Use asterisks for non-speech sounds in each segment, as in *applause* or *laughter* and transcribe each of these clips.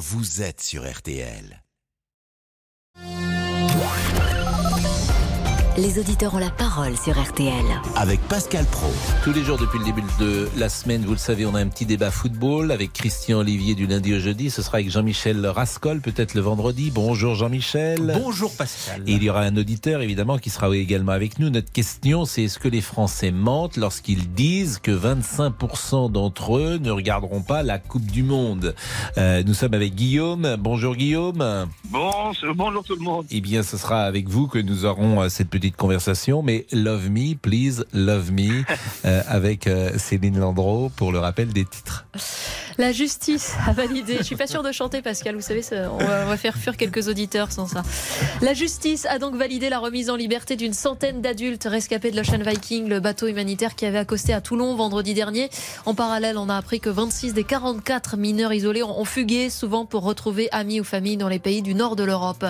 vous êtes sur RTL. Les auditeurs ont la parole sur RTL. Avec Pascal Pro. Tous les jours depuis le début de la semaine, vous le savez, on a un petit débat football avec Christian Olivier du lundi au jeudi. Ce sera avec Jean-Michel Rascol, peut-être le vendredi. Bonjour Jean-Michel. Bonjour Pascal. Et il y aura un auditeur évidemment qui sera également avec nous. Notre question, c'est est-ce que les Français mentent lorsqu'ils disent que 25% d'entre eux ne regarderont pas la Coupe du Monde? Euh, Nous sommes avec Guillaume. Bonjour Guillaume. Bon, bonjour tout le monde. Eh bien, ce sera avec vous que nous aurons euh, cette petite conversation. Mais Love Me, please, Love Me, *laughs* euh, avec euh, Céline Landreau pour le rappel des titres. La justice a validé. Je suis pas sûre de chanter, Pascal. Vous savez, ça- on va, on va faire fuir quelques auditeurs sans ça. La justice a donc validé la remise en liberté d'une centaine d'adultes rescapés de l'Ocean Viking, le bateau humanitaire qui avait accosté à Toulon vendredi dernier. En parallèle, on a appris que 26 des 44 mineurs isolés ont ont fugué, souvent pour retrouver amis ou famille dans les pays du nord de l'Europe.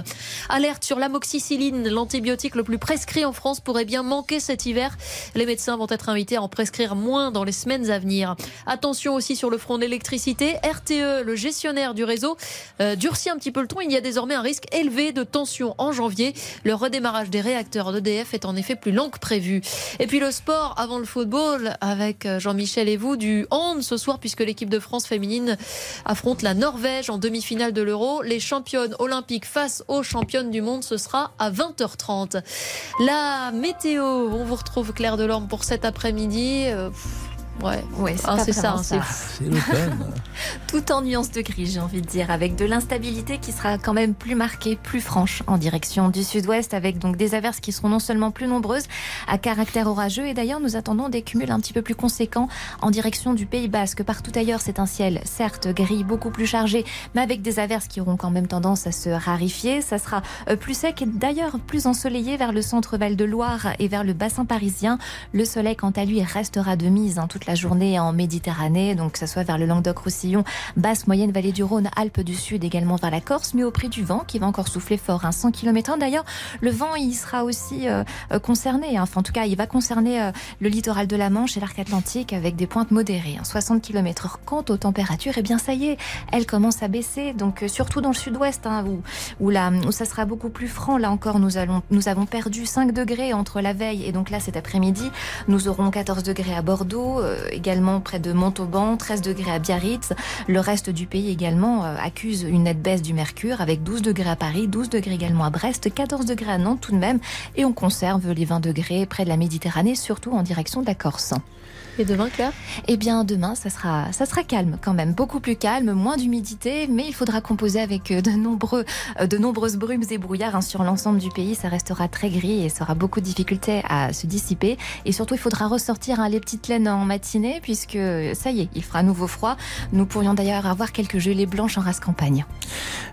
Alerte sur l'amoxicilline, l'antibiotique le plus prescrit en France pourrait bien manquer cet hiver. Les médecins vont être invités à en prescrire moins dans les semaines à venir. Attention aussi sur le front de l'électricité. RTE, le gestionnaire du réseau, euh, durcit un petit peu le ton. Il y a désormais un risque élevé de tension en janvier. Le redémarrage des réacteurs d'EDF est en effet plus lent que prévu. Et puis le sport avant le football avec euh, Jean-Michel et vous du hand ce soir puisque l'équipe de France féminine affronte la Norvège en demi-finale de l'Euro. Les championnes olympiques face aux championnes du monde, ce sera à 20h30. La météo, on vous retrouve Claire Delorme pour cet après-midi. Euh, ouais, Ouais, c'est Ah, ça, vraiment hein, c'est ça. C'est l'automne. *laughs* Tout en nuance de gris, j'ai envie de dire, avec de l'instabilité qui sera quand même plus marquée, plus franche en direction du sud-ouest, avec donc des averses qui seront non seulement plus nombreuses, à caractère orageux, et d'ailleurs nous attendons des cumuls un petit peu plus conséquents en direction du Pays Basque. Partout ailleurs, c'est un ciel certes gris, beaucoup plus chargé, mais avec des averses qui auront quand même tendance à se rarifier. Ça sera euh, plus sec et d'ailleurs plus ensoleillé vers le centre Val de Loire et vers le bassin parisien. Le soleil, quant à lui, restera de mise hein, toute la journée en Méditerranée, donc que ce soit vers le Languedoc-Roussillon, basse, moyenne, vallée du Rhône, Alpes du Sud, également vers la Corse, mais au prix du vent qui va encore souffler fort, hein, 100 km. D'ailleurs, le vent, il sera aussi euh, euh, concerné, hein. enfin en tout cas, il va concerner euh, le littoral de la Manche et l'arc atlantique avec des pointes modérées, hein, 60 km heure. Quant aux températures, eh bien ça y est, elles commencent à baisser, donc euh, surtout dans le sud-ouest, hein, où, où, là, où ça sera beaucoup plus franc. Là encore, nous, allons, nous avons perdu 5 degrés entre la veille et donc là cet après-midi. Nous aurons 14 degrés à Bordeaux, euh, également près de Montauban, 13 degrés à Biarritz. Le reste du pays également euh, accuse une nette baisse du mercure avec 12 degrés à Paris, 12 degrés également à Brest, 14 degrés à Nantes tout de même. Et on conserve les 20 degrés près de la Méditerranée, surtout en direction de la Corse. Et demain, Claire? Eh bien, demain, ça sera, ça sera calme quand même, beaucoup plus calme, moins d'humidité, mais il faudra composer avec euh, de, nombreux, euh, de nombreuses brumes et brouillards hein, sur l'ensemble du pays. Ça restera très gris et ça aura beaucoup de difficultés à se dissiper. Et surtout, il faudra ressortir hein, les petites laines en matinée, puisque ça y est, il fera à nouveau froid. Nous pourrions d'ailleurs avoir quelques gelées blanches en race campagne.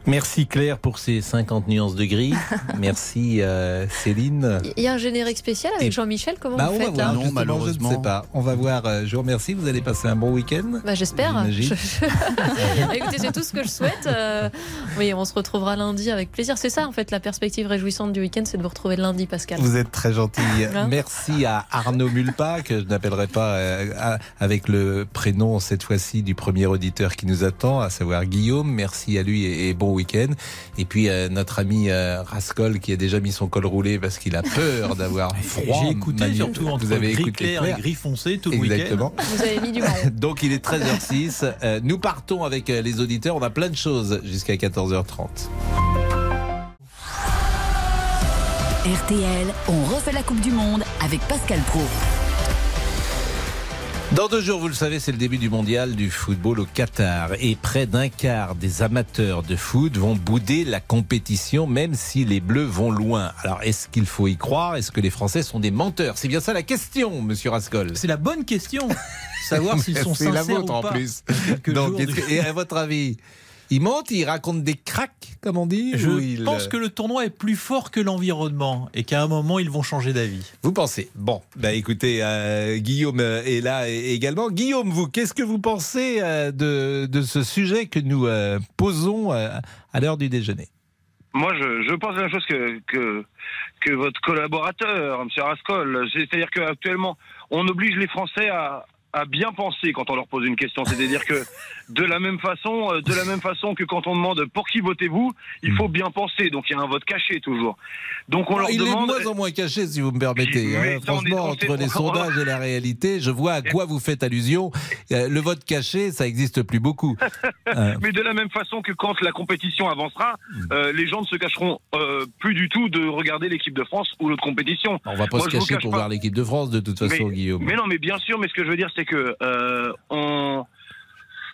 Merci Claire pour ces 50 nuances de gris. *laughs* Merci euh, Céline. Il y a un générique spécial avec Et- Jean-Michel. Comment Bah, vous on va faites voir, là? Non, justement, je ne malheureusement. sais pas. On va voir. Euh, Je vous remercie. Vous allez passer un bon week-end. Bah, J'espère. Je- *laughs* Écoutez, c'est tout ce que je souhaite. Euh, oui, on se retrouvera lundi avec plaisir. C'est ça, en fait, la perspective réjouissante du week-end, c'est de vous retrouver lundi, Pascal. Vous êtes très gentil. Hein Merci à Arnaud Mulpa, que je n'appellerai pas euh, avec le prénom cette fois-ci du premier auditeur qui nous attend, à savoir Guillaume. Merci à lui et, et bon week-end. Et puis euh, notre ami euh, Rascol qui a déjà mis son col roulé parce qu'il a peur d'avoir *laughs* froid. J'ai écouté Manu- surtout entre Vous avez gris écouté clair et gris foncé tout le week-end. Exactement. Vous avez mis du. *laughs* Donc il est 13h06. Euh, nous partons avec euh, les auditeurs. On a plein de choses jusqu'à 14h30. RTL, on refait la Coupe du Monde avec Pascal Pro. Dans deux jours, vous le savez, c'est le début du mondial du football au Qatar. Et près d'un quart des amateurs de foot vont bouder la compétition, même si les Bleus vont loin. Alors, est-ce qu'il faut y croire? Est-ce que les Français sont des menteurs? C'est bien ça la question, monsieur Rascol. C'est la bonne question. *laughs* Savoir s'ils sont C'est sincères la vôtre ou en pas. plus. Quelques Donc, et à votre avis, ils mentent, ils racontent des cracks, comme on dit Je pense que le tournoi est plus fort que l'environnement et qu'à un moment ils vont changer d'avis. Vous pensez? Bon, bah écoutez, euh, Guillaume euh, est là également. Guillaume, vous, qu'est-ce que vous pensez euh, de, de ce sujet que nous euh, posons euh, à l'heure du déjeuner? Moi, je, je pense la même chose que, que, que votre collaborateur, M. Rascol. C'est-à-dire qu'actuellement, on oblige les Français à, à bien penser quand on leur pose une question. C'est-à-dire que de la même façon, euh, de la même façon que quand on demande pour qui votez-vous, il faut bien penser. Donc il y a un vote caché toujours. Donc on leur Ah, Il est de demande. moins en moins caché, si vous me permettez. Hein. Franchement, entre les on- sondages et la réalité, je vois à quoi vous faites allusion. Euh, Le vote caché, ça existe plus beaucoup. *laughs* Euh, Mais de la même façon que quand la compétition avancera, euh, les gens ne se cacheront euh, plus du tout de regarder l'équipe de France ou l'autre compétition. on va pas Moi, se cacher cache pour pas. voir l'équipe de France, de toute façon, mais, Guillaume. mais non, mais bien sûr, mais ce que je veux dire, c'est que euh, on.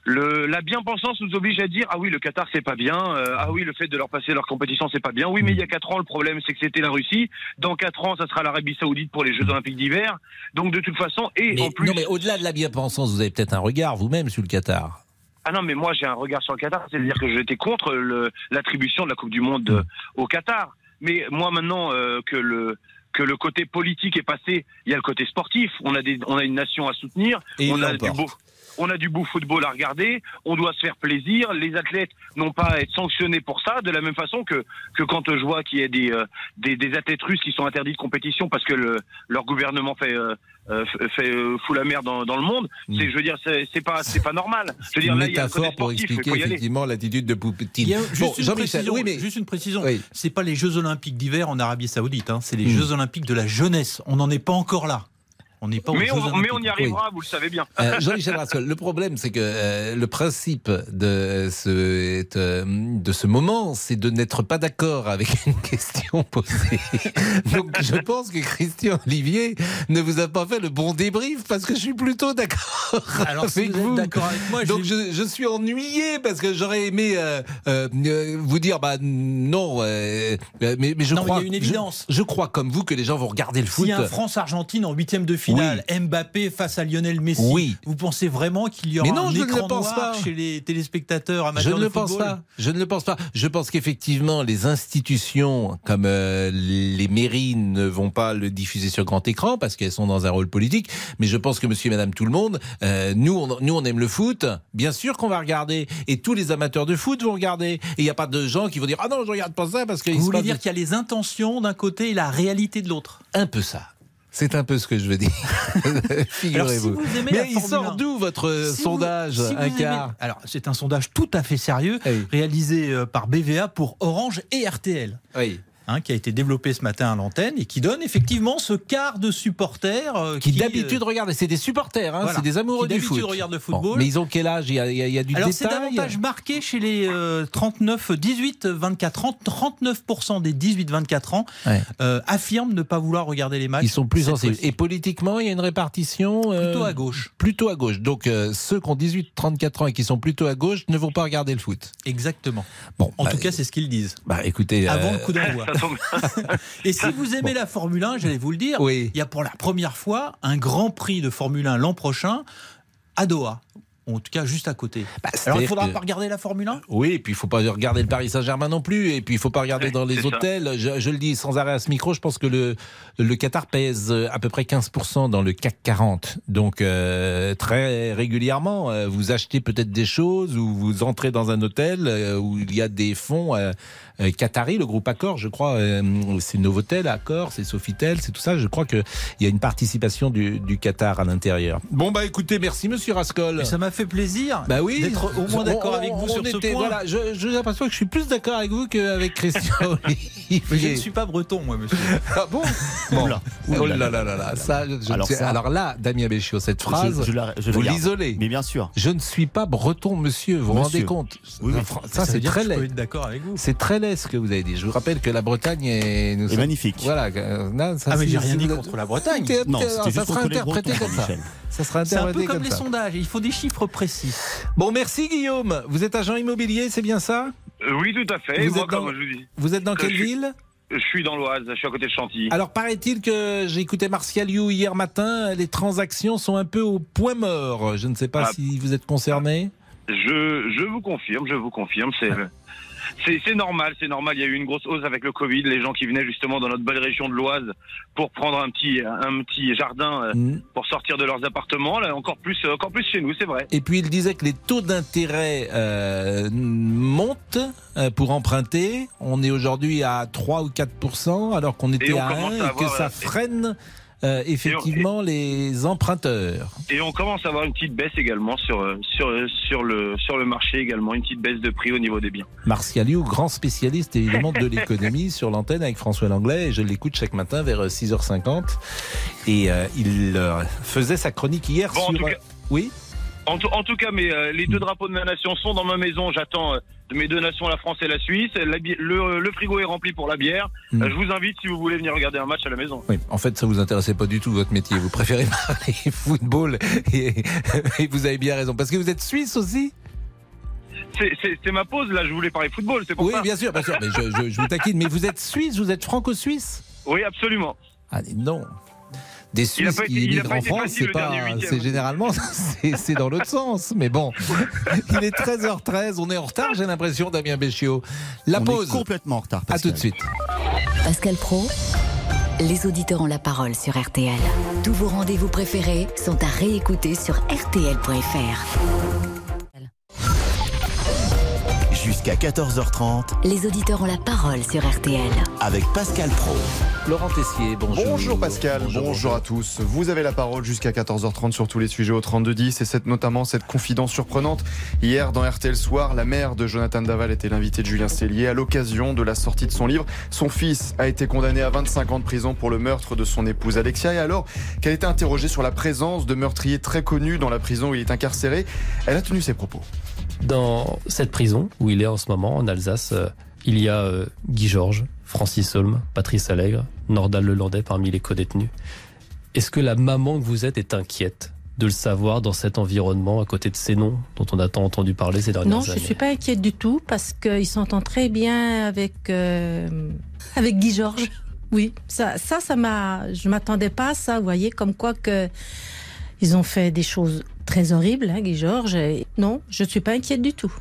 Le, la bien-pensance nous oblige à dire ah oui le Qatar c'est pas bien euh, ah oui le fait de leur passer leur compétition c'est pas bien oui mais il y a quatre ans le problème c'est que c'était la Russie dans quatre ans ça sera l'Arabie Saoudite pour les Jeux Olympiques d'hiver donc de toute façon et Mais- en plus non, mais au-delà de la bien-pensance, vous avez peut-être un regard vous-même sur le Qatar. Ah non, mais moi j'ai un regard sur le Qatar, c'est-à-dire que j'étais contre l'attribution de la Coupe du Monde euh, au Qatar. Mais moi maintenant euh, que le que le côté politique est passé, il y a le côté sportif. On a des, on a une nation à soutenir, Et on a du beau. On a du beau football à regarder, on doit se faire plaisir. Les athlètes n'ont pas à être sanctionnés pour ça, de la même façon que, que quand je vois qu'il y a des, euh, des, des athlètes russes qui sont interdits de compétition parce que le, leur gouvernement fait, euh, euh, fait euh, fout la merde dans, dans le monde, Mm. c'est, je veux dire, c'est, c'est pas, c'est pas normal. Je veux dire, Une là, il y a le côté métaphore pour sportif, expliquer effectivement l'attitude de Poutine. Juste, une précision, oui, mais juste une précision. Oui. C'est pas les Jeux Olympiques d'hiver en Arabie Saoudite, hein, c'est les Mm. Jeux Olympiques de la jeunesse. On n'en est pas encore là. On n'est pas Mais on, mais on y arrivera, vous le savez bien. Euh, Jean-Michel Rascol, le problème, c'est que euh, le principe de ce, euh, de ce moment, c'est de n'être pas d'accord avec *laughs* une question posée. Donc, je pense que Christian Olivier ne vous a pas fait le bon débrief parce que je suis plutôt d'accord *laughs* Alors, si avec vous êtes vous. d'accord avec moi, je Donc je, je suis ennuyé parce que j'aurais aimé euh, vous dire bah non euh, mais, mais je Non, mais crois il y a une évidence. Je, crois comme vous que les gens vont regarder le foot. S'il y a un France-Argentine en huitième de finale, Mbappé face à Lionel Messi, Oui. vous pensez vraiment qu'il y aura non, un je ne écran pense noir pas. chez les téléspectateurs Je amateurs ne de le pense pas. Je ne le pense pas. Je pense qu'effectivement, les institutions comme euh, les mairies ne vont pas le diffuser sur grand écran parce qu'elles sont dans un rôle politique. Mais je pense que Monsieur et Madame tout le monde, euh, nous, on, nous, on aime le foot. Bien sûr qu'on va regarder, et tous les amateurs de foot vont regarder. Et il n'y a pas de gens qui vont dire ah non, je regarde pas ça parce que Vous voulez dire qu'il y a les intentions d'un côté et la réalité de l'autre? Un peu ça. C'est un peu ce que je veux dire. *laughs* Si Figurez-vous. Mais il sort 1, d'où votre euh, vous- sondage si Un aimez- quart? Alors, c'est un sondage tout à fait sérieux, Oui. réalisé euh, par BVA pour Orange et RTL. Oui. Hein, qui a été développé ce matin à l'antenne et qui donne effectivement ce quart de supporters euh, Qui, qui, d'habitude euh, regardent, c'est des supporters, hein, voilà, c'est des amoureux qui du foot. regardent le Bon, football. mais ils ont quel âge? Il y, a, il y a- du Alors c'est davantage marqué chez les euh, 39, 18, 24 ans. 39% des 18-24 ans Ouais. euh, affirment ne pas vouloir regarder les matchs. Ils sont plus sensibles. Et politiquement, il y a une répartition euh, Plutôt à gauche. Plutôt à gauche. Donc euh, ceux qui ont 18-34 ans et qui sont plutôt à gauche ne vont pas regarder le foot. Exactement. Bon, En bah, tout cas, c'est ce qu'ils disent. bah écoutez, Avant euh, le coup d'envoi. *laughs* Et si vous aimez la Formule 1, j'allais vous le dire, oui. il y a pour la première fois un Grand Prix de Formule 1 l'an prochain à Doha. En tout cas, juste à côté. Bah, Alors, il ne faudra que- pas regarder la Formule 1 Oui, et puis il faut pas regarder le Paris Saint-Germain non plus, et puis il faut pas regarder dans les hôtels. Je, je le dis sans arrêt à ce micro, je pense que le, le Qatar pèse euh, à peu près 15% dans le CAC 40. Donc euh, très régulièrement, euh, vous achetez peut-être des choses ou vous entrez dans un hôtel où il y a des fonds euh, qataris, le groupe Accor, je crois, euh, c'est Novotel, Accor, c'est Sofitel, c'est tout ça. Je crois qu'il y a une participation du, du Qatar à l'intérieur. Bon bah écoutez, merci Monsieur Rascol. Mais ça m'a fait plaisir Bah oui. d'être au moins d'accord avec vous on sur ce était- point. Voilà, je, je l'impression que je suis plus d'accord avec vous qu'avec Christian. *laughs* Mais je ne suis pas breton, moi, monsieur. Ah bon *laughs* Bon. Oula. Oh là là là là, ça, je- Alors je- ça- alors là, Damien Béchiot, cette phrase, je, vous l'isolez. Mais bien sûr. Je ne suis pas breton, monsieur. Vous vous rendez compte? Oui. Ça, Ça, c'est très laid. être d'accord avec vous. C'est très ce que vous avez dit. Je vous rappelle que la Bretagne est. Nous Et sommes- magnifique. Voilà. non, ça, Ah, mais j'ai rien dit contre la Bretagne. Non, ça sera interprété comme ça. Ça sera C'est un peu interprété comme comme les ça. sondages, il faut des chiffres précis. Bon, merci Guillaume. Vous êtes agent immobilier, c'est bien ça? Euh, oui, tout à fait. Vous Moi, êtes dans- comme je vous dis, Vous êtes dans Euh, quelle je ville? Je suis dans l'Oise, je suis à côté de Chantilly. Alors paraît-il que j'ai écouté Martial You hier matin, les transactions sont un peu au point mort. Je ne sais pas Ah. si vous êtes concerné. Je, je vous confirme, je vous confirme, c'est c'est *laughs* c'est normal, c'est normal. Il y a eu une grosse hausse avec le Covid, les gens qui venaient justement dans notre belle région de l'Oise pour prendre un petit un petit jardin euh, Mm. pour sortir de leurs appartements. Là, encore plus encore plus chez nous, c'est vrai. Et puis il disait que les taux d'intérêt euh, montent euh, pour emprunter. On est aujourd'hui à 3 ou 4% alors qu'on était on à commence 1 et que ça euh, freine euh, effectivement les emprunteurs. Et on commence à avoir une petite baisse également sur, euh, sur, euh, sur, le, sur le marché également, une petite baisse de prix au niveau des biens. Martial You, grand spécialiste évidemment de l'économie sur l'antenne avec François Langlais. Et je l'écoute chaque matin vers 6h50. Et euh, il euh, faisait sa chronique hier Bon, en tout cas- Oui? En, tout- en tout cas, mais, euh, les deux drapeaux de ma nation sont dans ma maison. J'attends euh, mes deux nations, la France et la Suisse. La le, le frigo est rempli pour la bière. Mm. Euh, je vous invite si vous voulez venir regarder un match à la maison. Oui, en fait, ça vous intéressait pas du tout votre métier. Vous préférez *laughs* parler football et, et vous avez bien raison. Parce que vous êtes suisse aussi? C'est- ma pause là. Je voulais parler football. C'est pour Oui, ça. bien sûr, bien sûr. Mais je, je- je vous taquine. Mais vous êtes suisse, vous êtes franco-suisse? Oui, absolument. Ah non. Des Suisses été- qui pas en France, c'est pas, c'est généralement, *laughs* c'est dans l'autre sens. Mais bon, *laughs* il est 13h13, on est en retard, j'ai l'impression, Damien Béchiot. La On pause. est complètement en retard. À tout de suite. Pascal Pro, les auditeurs ont la parole sur RTL. Tous vos rendez-vous préférés sont à réécouter sur RTL.fr. Jusqu'à 14h30 Les auditeurs ont la parole sur RTL. avec Pascal Pro. Laurent Tessier, bonjour. Bonjour Pascal, bonjour, à tous. Vous avez la parole jusqu'à 14h30 sur tous les sujets au 3210 et c'est notamment cette confidence surprenante. Hier dans RTL Soir, la mère de Jonathan Daval était l'invité de Julien Cellier à l'occasion de la sortie de son livre. Son fils a été condamné à 25 ans de prison pour le meurtre de son épouse Alexia et alors qu'elle était interrogée sur la présence de meurtriers très connus dans la prison où il est incarcéré, elle a tenu ses propos. Dans cette prison où il est en ce moment, en Alsace, euh, il y a euh, Guy Georges, Francis Holm, Patrice Allègre, Nordal Lelandais parmi les co-détenus. Est-ce que la maman que vous êtes est inquiète de le savoir dans cet environnement, à côté de ces noms dont on a tant entendu parler ces dernières Non, je années? ne suis pas inquiète du tout parce qu'il s'entend très bien avec, euh, avec Guy Georges. Oui, ça, ça, ça m'a. Je m'attendais pas à ça, vous voyez, comme quoi que ils ont fait des choses très horribles, hein, Guy Georges. Non, je ne suis pas inquiète du tout.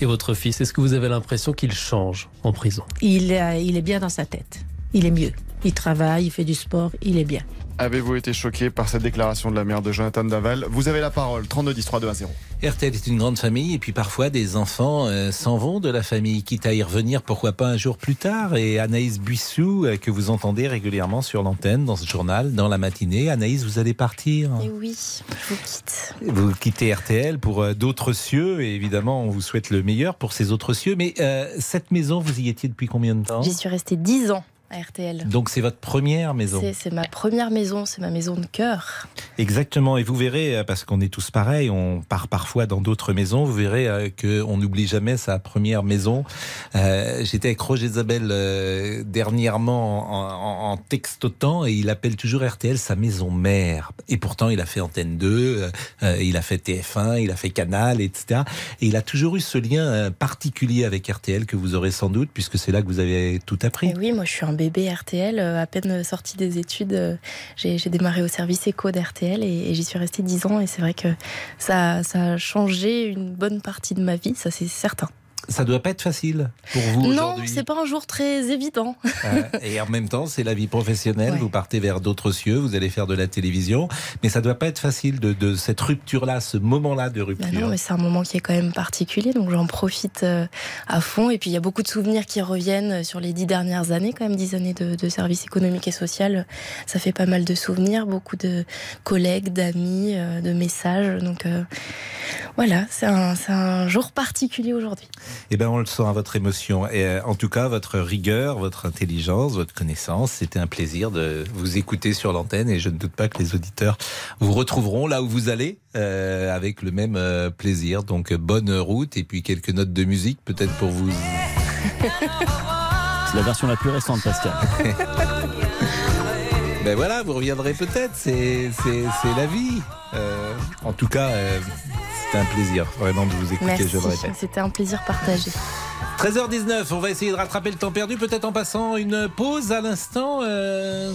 Et votre fils, est-ce que vous avez l'impression qu'il change en prison? Il, euh, il est bien dans sa tête. Il est mieux. Il travaille, il fait du sport, il est bien. Avez-vous été choqué par cette déclaration de la mère de Jonathan Daval? Vous avez la parole, 32 10 3 2 1 0. RTL est une grande famille et puis parfois des enfants euh, s'en vont de la famille, quitte à y revenir, pourquoi pas un jour plus tard. Et Anaïs Buissou, euh, que vous entendez régulièrement sur l'antenne, dans ce journal, dans la matinée. Anaïs, vous allez partir. Et oui, je vous quitte. Vous quittez RTL pour euh, d'autres cieux et évidemment on vous souhaite le meilleur pour ces autres cieux. Mais euh, cette maison, vous y étiez depuis combien de temps? J'y suis restée 10 ans à RTL. Donc c'est votre première maison. C'est- ma première maison, c'est ma maison de cœur. Exactement, et vous verrez, euh, parce qu'on est tous pareils, on part parfois dans d'autres maisons, vous verrez euh, qu'on n'oublie jamais sa première maison. Euh, J'étais avec Roger Isabelle euh, dernièrement en, en, en textotant, et il appelle toujours RTL sa maison mère. Et pourtant, il a fait Antenne 2, euh, euh, il a fait TF1, il a fait Canal, etc. Et il a toujours eu ce lien particulier avec RTL que vous aurez sans doute, puisque c'est là que vous avez tout appris. Et oui, moi je suis un bébé RTL, euh, à peine sortie des études, euh, j'ai j'ai démarré au service éco d'RTL et, et j'y suis restée 10 ans et c'est vrai que ça, ça a changé une bonne partie de ma vie, ça c'est certain. Ça doit pas être facile pour vous Non, c'est pas un jour très évident. Euh, et en même temps, c'est la vie professionnelle. Ouais. Vous partez vers d'autres cieux, vous allez faire de la télévision. Mais ça doit pas être facile de, de cette rupture-là, ce moment-là de Bah rupture. non, mais c'est un moment qui est quand même particulier, donc j'en profite euh, à fond. Et puis il y a beaucoup de souvenirs qui reviennent sur les dix dernières années, quand même dix années de, de service économique et social. Ça fait pas mal de souvenirs, beaucoup de collègues, d'amis, euh, de messages. Donc euh, voilà, c'est un, c'est un jour particulier aujourd'hui. Eh ben, on le sent à votre émotion. Et euh, en tout cas, votre rigueur, votre intelligence, votre connaissance, c'était un plaisir de vous écouter sur l'antenne. Et je ne doute pas que les auditeurs vous retrouveront là où vous allez, euh, avec le même euh, plaisir. Donc, bonne route et puis quelques notes de musique, peut-être pour vous. C'est la version la plus récente, Pascal. *laughs* Ben voilà, vous reviendrez peut-être. C'est c'est c'est la vie. Euh, en tout cas. euh, c'était un plaisir vraiment de vous écouter, Merci, je le répète. c'était un plaisir partagé. 13h19, on va essayer de rattraper le temps perdu, peut-être en passant une pause à l'instant. euh,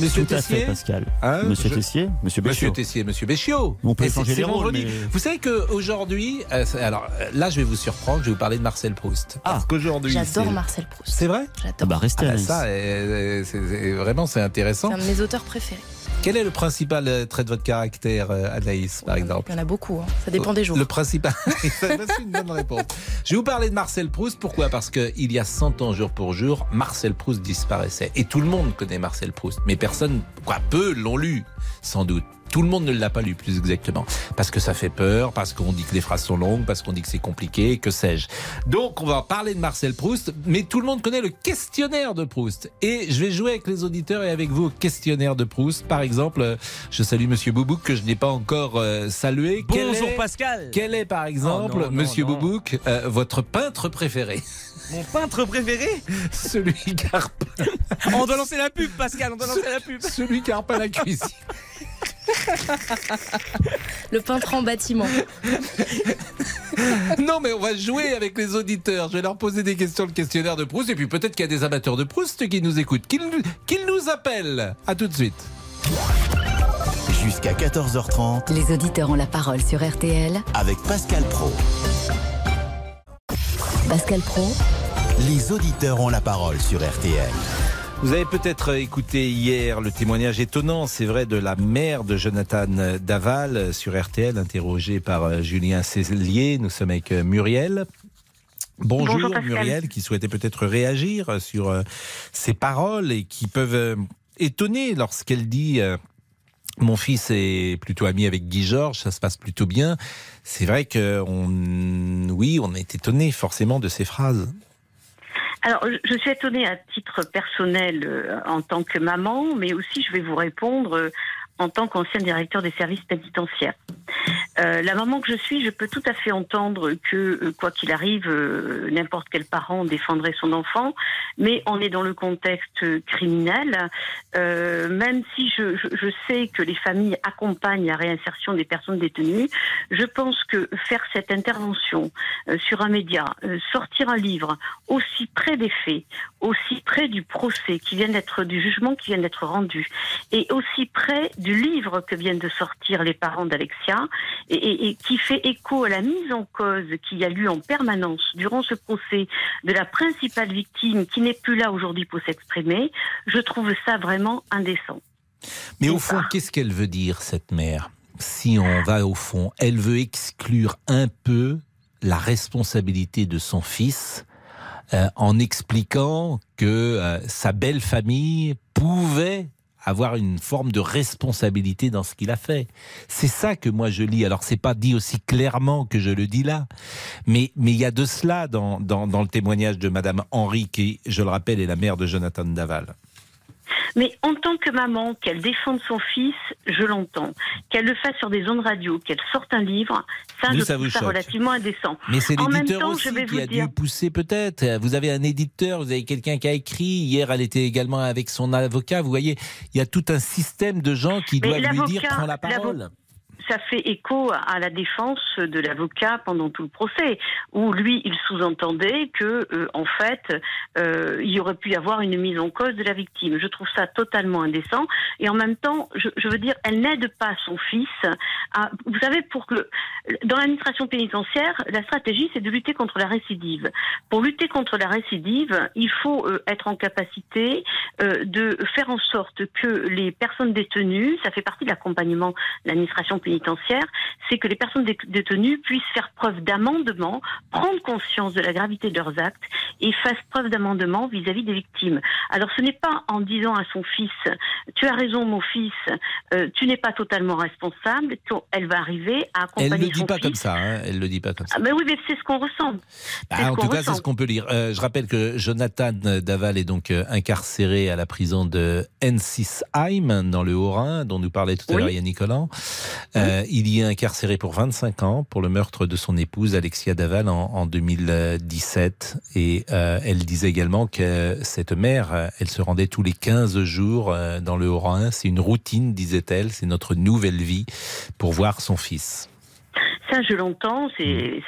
Monsieur Tout à Tessier fait, Pascal. Hein, Monsieur je- Tessier, Monsieur Monsieur Béchiot. Tessier, Monsieur Béchiot. On peut changer les rôles, mais- Vous savez qu'aujourd'hui, euh, alors euh, là, je vais vous surprendre, je vais vous parler de Marcel Proust. Parce qu'aujourd'hui, J'adore Marcel Proust. C'est vrai J'adore. Ah bah restez Ah à bah ça, euh, c'est- c'est- vraiment, c'est intéressant. C'est un de mes auteurs préférés. Quel est le principal euh, trait de votre caractère, euh, Anaïs, par exemple Il y en a beaucoup, hein. ça dépend des jours. Le principal. *laughs* C'est une bonne réponse. Je vais vous parler de Marcel Proust. Pourquoi? Parce qu'il y a 100 ans, jour pour jour, Marcel Proust disparaissait. Et tout le monde connaît Marcel Proust. Mais personne, quoi, peu l'ont lu, sans doute. Tout le monde ne l'a pas lu plus exactement. Parce que ça fait peur, parce qu'on dit que les phrases sont longues, parce qu'on dit que c'est compliqué, que sais-je. Donc on va parler de Marcel Proust, mais tout le monde connaît le questionnaire de Proust. Et je vais jouer avec les auditeurs et avec vous au questionnaire de Proust. Par exemple, je salue Monsieur Boubouk que je n'ai pas encore euh, salué. Quel Bonjour est- Pascal. Quel est par exemple, Oh non, non, Monsieur non. Boubouk, euh, votre peintre préféré? Mon peintre préféré? *laughs* Celui qui a On doit lancer la pub, Pascal, on doit lancer la pub. celui qui a repeint la cuisine. *laughs* Le peintre en bâtiment. *laughs* Non, mais on va jouer avec les auditeurs. Je vais leur poser des questions, le questionnaire de Proust. Et puis peut-être qu'il y a des amateurs de Proust qui nous écoutent. Qu'ils nous appellent. À tout de suite. Jusqu'à 14h30 Les auditeurs ont la parole sur RTL. avec Pascal Pro. Pascal Pro, Les auditeurs ont la parole sur RTL. Vous avez peut-être écouté hier le témoignage étonnant, c'est vrai, de la mère de Jonathan Daval sur RTL, interrogée par euh, Julien Célier. Nous sommes avec euh, Muriel. Bonjour. Muriel, qui souhaitait peut-être réagir sur euh, ces paroles et qui peuvent étonner lorsqu'elle dit mon fils est plutôt ami avec Guy Georges, ça se passe plutôt bien. C'est vrai que on, oui, on est étonné forcément de ces phrases. Alors, je- suis étonnée à titre personnel euh, en tant que maman, mais aussi je vais vous répondre euh, en tant qu'ancien directeur des services pénitentiaires. Euh, la maman que je suis, je peux tout à fait entendre que, euh, quoi qu'il arrive, euh, n'importe quel parent défendrait son enfant, mais on est dans le contexte euh, criminel. Même si je, je, je sais que les familles accompagnent la réinsertion des personnes détenues, je pense que faire cette intervention sur un média, sortir un livre aussi près des faits, aussi près du procès qui vient d'être, du jugement qui vient d'être rendu, et aussi près du livre que viennent de sortir les parents d'Alexia, et, et- et qui fait écho à la mise en cause qu'il y a lieu en permanence durant ce procès de la principale victime qui n'est plus là aujourd'hui pour s'exprimer, je trouve ça vraiment indécent. Mais au fond, qu'est-ce qu'elle veut dire, cette mère? Si on va au fond, elle veut exclure un peu la responsabilité de son fils euh, en expliquant que euh, sa belle famille pouvait avoir une forme de responsabilité dans ce qu'il a fait. C'est ça que moi je lis. Alors c'est pas dit aussi clairement que je le dis là, mais mais il y a de cela dans, dans, dans le témoignage de Madame Henry qui, je le rappelle, est la mère de Jonathan Daval. Mais en tant que maman, qu'elle défende son fils, je l'entends. Qu'elle le fasse sur des ondes radio, qu'elle sorte un livre, ça, Oui, je ça trouve vous ça choque. relativement indécent. Mais c'est l'éditeur aussi je vais qui vous a dire, dû pousser peut-être. Vous avez un éditeur, vous avez quelqu'un qui a écrit. Hier, elle était également avec son avocat. Vous voyez, il y a tout un système de gens qui Mais doivent lui dire prends la parole. Ça fait écho à la défense de l'avocat pendant tout le procès, où lui, il sous-entendait que, euh, en fait, euh, il y aurait pu y avoir une mise en cause de la victime. Je trouve ça totalement indécent. Et en même temps, je, veux dire, elle n'aide pas son fils à. Vous savez, pour que dans l'administration pénitentiaire, la stratégie, c'est de lutter contre la récidive. Pour lutter contre la récidive, il faut euh, être en capacité de faire en sorte que les personnes détenues, ça fait partie de l'accompagnement de l'administration pénitentiaire, c'est que les personnes dé- détenues puissent faire preuve d'amendement, prendre conscience de la gravité de leurs actes et fassent preuve d'amendement vis-à-vis des victimes. Alors ce n'est pas en disant à son fils, tu as raison mon fils, euh, tu n'es pas totalement responsable, qu'elle va arriver à Elle accompagner le dit son pas fils. comme ça. hein, Elle le dit pas comme ça. Ah, mais oui, mais c'est ce qu'on ressent. Bah, ce en qu'on tout cas, c'est ce qu'on peut lire. Euh, je rappelle que Jonathan Daval est donc euh, incarcéré à la prison de Ensisheim, dans le Haut-Rhin, dont nous parlait tout à Oui. l'heure Yannick Collant. Euh, il y est incarcéré pour 25 ans pour le meurtre de son épouse Alexia Daval en, en 2017. Et euh, elle disait également que cette mère, euh, elle se rendait tous les 15 jours euh, dans le Haut-Rhin. C'est une routine, disait-elle. C'est notre nouvelle vie pour voir son fils. Ça, je l'entends. C'est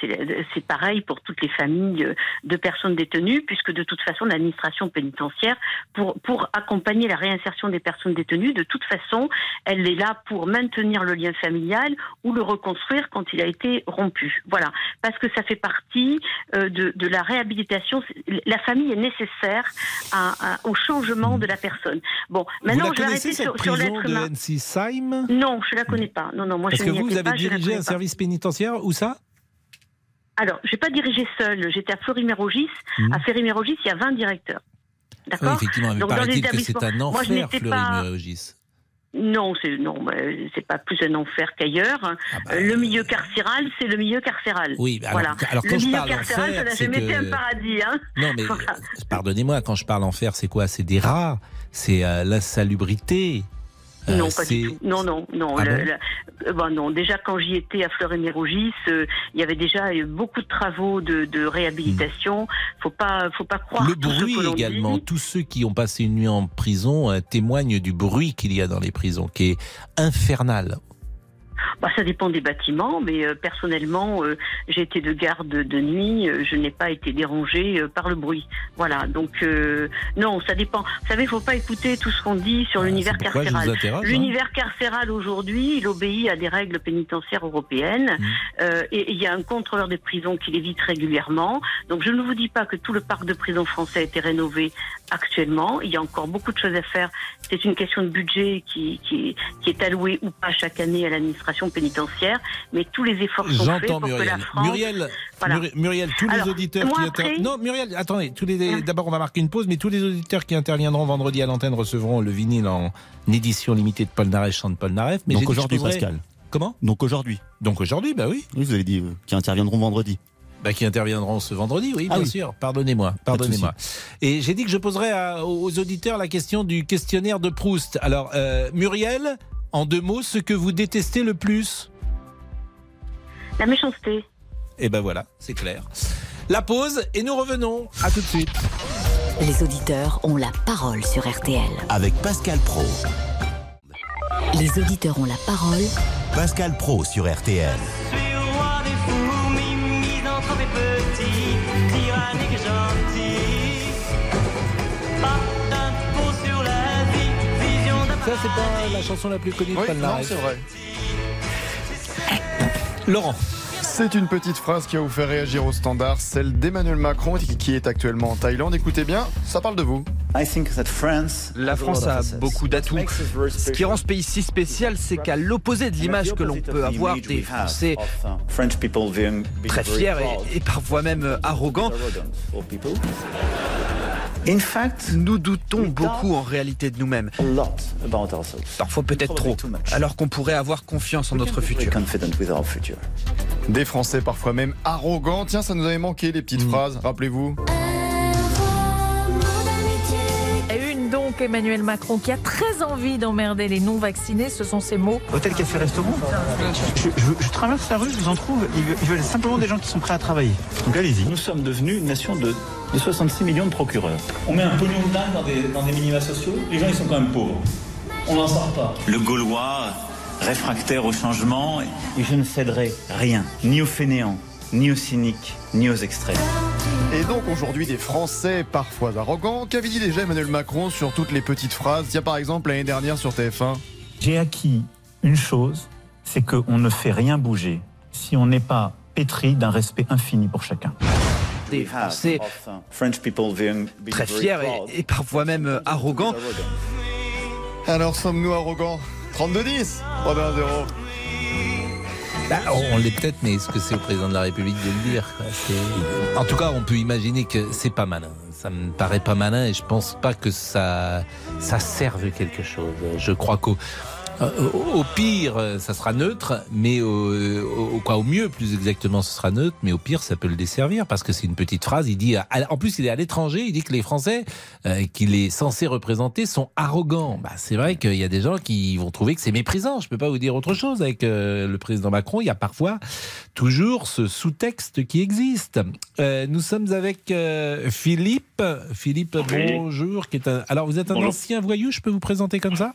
c'est pareil pour toutes les familles de personnes détenues, puisque de toute façon, l'administration pénitentiaire, pour, pour accompagner la réinsertion des personnes détenues, de toute façon, elle est là pour maintenir le lien familial ou le reconstruire quand il a été rompu. Voilà. Parce que ça fait partie euh, de, de la réhabilitation. La famille est nécessaire à, à- au changement de la personne. Bon, maintenant, vous je la vais connaissez, arrêter cette sur, sur l'être humain. Non, je la connais pas. Non, non, moi Parce je que vous, vous avez pas, je dirigé un service pénitentiaire, où ça? Alors, j'ai pas dirigé seul. J'étais à Fleury-Mérogis. Mhm. À Fleury-Mérogis, il y a 20 directeurs. Oui, D'accord effectivement, mais paraît-il que c'est un je enfer, n'étais pas- Fleury-Mérogis. Non, c'est non, c'est pas plus un enfer qu'ailleurs. Euh, le milieu carcéral, c'est le milieu carcéral. Ah Oui, alors- voilà. alors quand le je milieu parle carcéral, enfer, ça n'a jamais été un paradis. Hein Non, mais Voilà. euh, pardonnez-moi, quand je parle enfer, c'est quoi? C'est des rats, c'est euh, l'insalubrité. Euh, Non, pas du tout. Non, non, non. Ah le- bon le- euh, bon, non. Déjà, quand j'y étais à Fleury-Mérogis, euh, il y avait déjà eu beaucoup de travaux de, de réhabilitation. Faut pas, faut pas croire Hmm. Le tout ce bruit que également. dit. Tous ceux qui ont passé une nuit en prison euh, témoignent du bruit qu'il y a dans les prisons, qui est infernal. Bah, ça dépend des bâtiments, mais euh, personnellement, euh, j'ai été de garde de nuit, euh, je n'ai pas été dérangée par le bruit. Voilà, donc non, ça dépend. Vous savez, il faut pas écouter tout ce qu'on dit sur l'univers Ah, je carcéral. hein. L'univers carcéral aujourd'hui, il obéit à des règles pénitentiaires européennes, Mmh. et il y a un contrôleur des prisons qui l'évite régulièrement. Donc je ne vous dis pas que tout le parc de prisons français a été rénové actuellement. Il y a encore beaucoup de choses à faire. C'est une question de budget qui, qui, qui est alloué ou pas chaque année à l'administration pénitentiaire, mais tous les efforts sont faits J'entends pour que Muriel. la France. Muriel, Voilà. Muriel, tous Alors, les auditeurs qui après- inter- Non, Muriel, attendez, tous les d'abord on va marquer une pause, mais tous les auditeurs qui interviendront vendredi à l'antenne recevront le vinyle en édition limitée de Paul Naref, chante Paul Naref. Mais Donc que aujourd'hui, Pascal. Comment? Donc aujourd'hui. Donc aujourd'hui, bah oui. Oui, vous avez dit euh, qui interviendront vendredi. Bah, qui interviendront ce vendredi, oui, Ah bien oui. sûr. Pardonnez-moi, de pardonnez-moi. Et j'ai dit que je poserai à- aux auditeurs la question du questionnaire de Proust. Alors, euh, Muriel, en deux mots, ce que vous détestez le plus La méchanceté. Eh ben voilà, c'est clair. La pause et nous revenons. À tout de suite. Les auditeurs ont la parole sur RTL. Avec Pascal Pro. Les auditeurs ont la parole Pascal Pro sur RTL. C'est pas la chanson la plus connue de Oui, non, c'est vrai. Laurent. C'est une petite phrase qui va vous faire réagir au standard, celle d'Emmanuel Macron qui est actuellement en Thaïlande. Écoutez bien, ça parle de vous. La France a beaucoup d'atouts. Ce qui rend ce pays si spécial, c'est qu'à l'opposé de l'image que l'on peut avoir des Français très fiers et, et parfois même arrogants, nous doutons beaucoup en réalité de nous-mêmes. Parfois peut-être trop, alors qu'on pourrait avoir confiance en notre futur. Des Français parfois même arrogants. Tiens, ça nous avait manqué les petites phrases, rappelez-vous. Donc Emmanuel Macron qui a très envie d'emmerder les non-vaccinés, ce sont ses mots. Hôtel Café Restaurant je, je- je traverse la rue, je vous en trouve, ils veulent, simplement des gens qui sont prêts à travailler. Donc allez-y. Nous sommes devenus une nation de, de 66 millions de procureurs. On met un pognon de dingue dans des, dans des minima sociaux, les gens ils sont quand même pauvres. On n'en sort pas. Le Gaulois, réfractaire au changement. Et je ne céderai rien, ni aux fainéants, ni aux cyniques, ni aux extrêmes. Et donc aujourd'hui des Français parfois arrogants. Qu'avait dit déjà Emmanuel Macron sur toutes les petites phrases Tiens par exemple l'année dernière sur TF1. J'ai acquis une chose, c'est qu'on ne fait rien bouger si on n'est pas pétri d'un respect infini pour chacun. Des Français très fiers et, et parfois même euh, arrogants. Alors sommes-nous arrogants? 32-10 3 2 1 0 Bah, on l'est peut-être, mais est-ce que c'est au président de la République de le dire En tout cas, on peut imaginer que c'est pas malin. Ça me paraît pas malin et je pense pas que ça, ça serve quelque chose. Je crois qu'au au au pire, euh, ça sera neutre, mais au, au- quoi, au mieux, plus exactement, ce sera neutre, mais au pire, ça peut le desservir parce que c'est une petite phrase. Il dit, à- en plus, il est à l'étranger. Il dit que les Français euh, qu'il est censé représenter sont arrogants. Bah, c'est vrai qu'il y a des gens qui vont trouver que c'est méprisant. Je peux pas vous dire autre chose avec euh, le président Macron. Il y a parfois toujours ce sous-texte qui existe. Euh, nous sommes avec euh, Philippe. Philippe, Oui. bonjour. Qui est un... Alors, vous êtes un Bonjour. ancien voyou. Je peux vous présenter comme ça?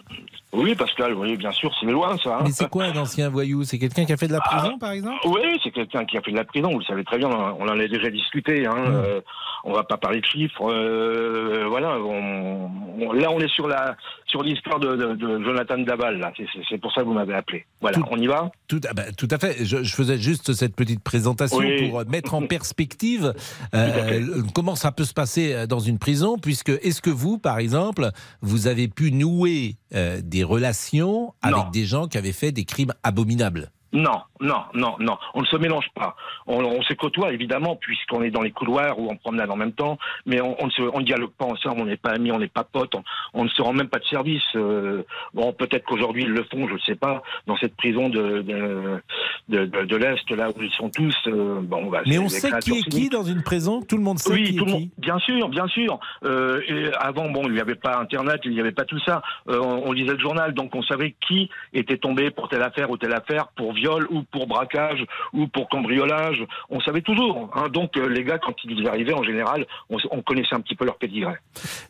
Oui, Pascal, oui, bien sûr, c'est loin ça. hein. Mais c'est quoi un ancien voyou? C'est quelqu'un qui a fait de la prison, Ah, par exemple? Oui, c'est quelqu'un qui a fait de la prison, vous le savez très bien, on en a déjà discuté. Hein. Mmh. Euh, on va pas parler de chiffres. euh, voilà, on- là on est sur la sur l'histoire de, de- de Jonathan Daval. Là, c'est- pour ça que vous m'avez appelé. Voilà, on y va. Tout, ah bah, tout à fait. Je, je faisais juste cette petite présentation Oui. pour mettre en perspective *laughs* euh, comment ça peut se passer euh, dans une prison, puisque est-ce que vous, par exemple, vous avez pu nouer euh, des relations avec des gens qui avaient fait des crimes abominables? Non, non, non, non. On ne se mélange pas. On, on se côtoie évidemment puisqu'on est dans les couloirs ou en promenade en même temps, mais on, on ne se, on dialogue pas ensemble. On n'est pas amis, on n'est pas potes. On, on ne se rend même pas de service. Euh, bon, peut-être qu'aujourd'hui ils le font, je ne sais pas. Dans cette prison de de, de, de- de l'est là où ils sont tous. euh, bon, bah, Mais on sait qui est qui dans une prison? Tout le monde sait Oui, qui tout est le qui monde, bien sûr, bien sûr. Euh, et avant, bon, il n'y avait pas Internet, il n'y avait pas tout ça. Euh, on, on lisait le journal, donc on savait qui était tombé pour telle affaire ou telle affaire, pour viol ou pour braquage ou pour cambriolage. On savait toujours. hein. Donc euh, les gars, quand ils arrivaient, en général, on, on connaissait un petit peu leur pédigré.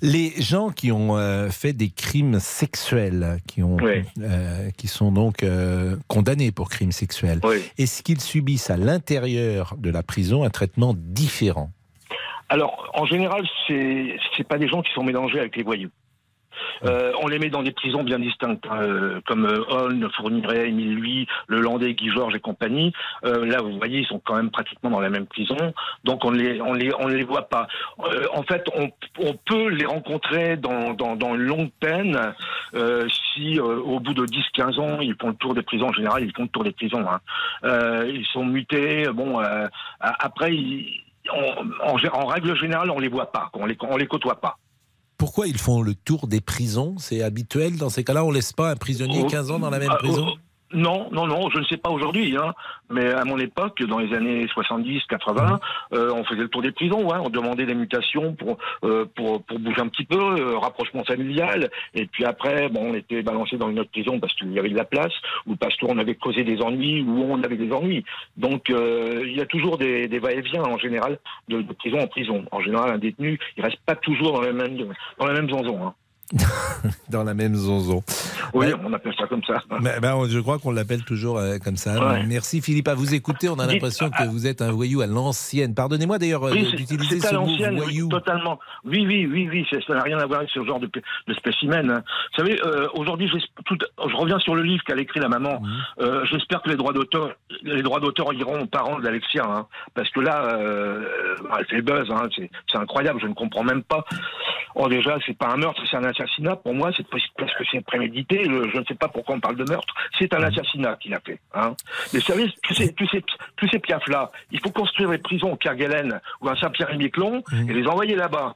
Les gens qui ont euh, fait des crimes sexuels, qui, ont, Oui. euh, qui sont donc euh, condamnés pour crimes sexuels, est-ce qu'ils subissent à l'intérieur de la prison un traitement différent? Alors, en général, c'est c'est pas des gens qui sont mélangés avec les voyous. Euh, on les met dans des prisons bien distinctes, hein, euh, comme euh, Holm, Fourniret, Émile Louis, Le Landais, Guy Georges et compagnie. Euh, là, vous voyez, ils sont quand même pratiquement dans la même prison, donc on les, on les, on les voit pas. Euh, en fait, on, on peut les rencontrer dans, dans, une longue peine euh, si, euh, au bout de 10-15 ans, ils font le tour des prisons. En général, ils font le tour des prisons. hein. Euh, ils sont mutés. Bon, euh, après, en, en règle générale, on les voit pas, on les, on les côtoie pas. Pourquoi ils font le tour des prisons? C'est habituel dans ces cas-là? On laisse pas un prisonnier Oh, 15 ans dans la même ah, prison? oh, Non, non, non, je ne sais pas aujourd'hui, hein, mais à mon époque, dans les années 70, 80, euh, on faisait le tour des prisons, hein, on demandait des mutations pour, euh, pour, pour bouger un petit peu, euh, rapprochement familial, et puis après, bon, on était balancé dans une autre prison parce qu'il y avait de la place, ou parce qu'on avait causé des ennuis, ou on avait des ennuis. Donc, euh, il y a toujours des, des va-et-vient, en général, de, de prison en prison. En général, un détenu, il reste pas toujours dans la même, dans la même zonzon. Hein. *laughs* Dans la même zonzon. Oui, on appelle ça comme ça. Mais, ben, je crois qu'on l'appelle toujours euh, comme ça. Ouais. Merci Philippe. À vous écouter, on a l'impression que vous êtes un voyou à l'ancienne. Pardonnez-moi d'ailleurs euh, Oui, c'est- d'utiliser c'est à ce mot l'ancienne, oui, voyou. totalement. Oui, oui, oui, oui, c'est- ça n'a rien à voir avec ce genre de, de spécimen. hein. Vous savez, euh, aujourd'hui, tout- je reviens sur le livre qu'elle écrit la maman. Mhm. J'espère que les droits d'auteur, les droits d'auteur iront aux parents d'Alexia, hein, parce que là, elle fait buzz, hein, c'est c'est incroyable, je ne comprends même pas. Oh, déjà, c'est pas un meurtre, c'est un assassinat. Pour moi, c'est presque parce que c'est prémédité. Je, ne sais pas pourquoi on parle de meurtre. C'est un assassinat qu'il a fait. Hein. Mais vous savez, tous ces, tous ces, tous ces piafs-là, il faut construire des prisons au Kerguelen ou à Saint-Pierre-et-Miquelon et les envoyer là-bas.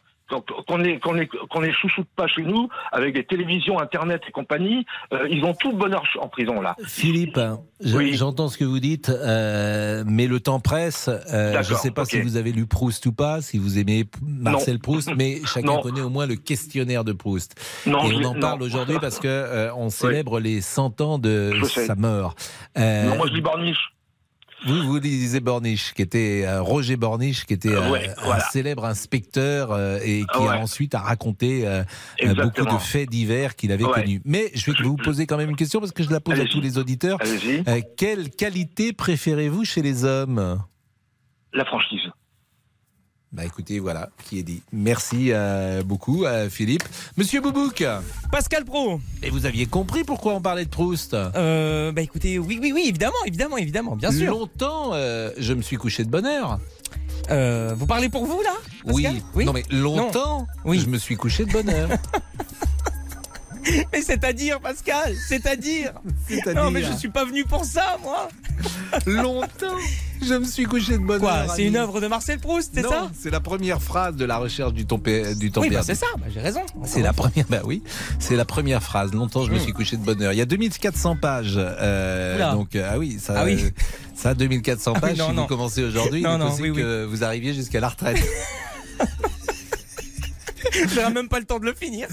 Qu'on les, qu'on les, qu'on chouchoute pas chez nous, avec des télévisions, Internet et compagnie, euh, ils ont tout le bonheur en prison, là. Philippe, je- j'entends ce que vous dites, euh, mais le temps presse. Euh, je ne sais pas si vous avez lu Proust ou pas, si vous aimez Marcel Proust, mais *laughs* chacun Non. connaît au moins le questionnaire de Proust. Non, Et on en parle aujourd'hui parce que on célèbre les 100 ans de sa mort. Non, moi, je lis Borniche. Vous, vous lisez Borniche, qui était euh, Roger Borniche, qui était euh, Ouais, un voilà. célèbre inspecteur euh, et qui Ouais. a ensuite a raconté euh, euh, beaucoup de faits divers qu'il avait Ouais. connus. Mais je vais vous poser quand même une question parce que je la pose à tous les auditeurs. Euh, quelle qualité préférez-vous chez les hommes? La franchise. Bah écoutez, voilà, qui est dit. Merci euh, beaucoup, euh, Philippe. Monsieur Boubouk Pascal Pro Et vous aviez compris pourquoi on parlait de Proust Euh, bah écoutez, oui, oui, oui, évidemment, évidemment, évidemment, bien sûr. Longtemps, euh, je me suis couché de bonne heure. Euh, vous parlez pour vous là Pascal? Oui. Non mais longtemps, Oui. je me suis couché de bonne heure. *laughs* *laughs* Mais c'est-à-dire, Pascal, c'est-à-dire Non, mais je suis pas venu pour ça, moi *laughs* Longtemps Je me suis couché de bonne Quoi heure. C'est une œuvre de Marcel Proust, c'est ça C'est la première phrase de la recherche du temps, du temps Oui, bah c'est ça, bah, j'ai raison. C'est la première, bah oui, c'est la première phrase. Longtemps, je me Hmm. suis couché de bonne heure. Il y a 2400 pages. euh, donc, euh, ah oui, ça, Ah oui. euh, ça 2400 Ah oui, pages. non, si non. vous commencez aujourd'hui, il est possible oui. que vous arriviez jusqu'à la retraite. *laughs* *laughs* J'aurai même pas le temps de le finir.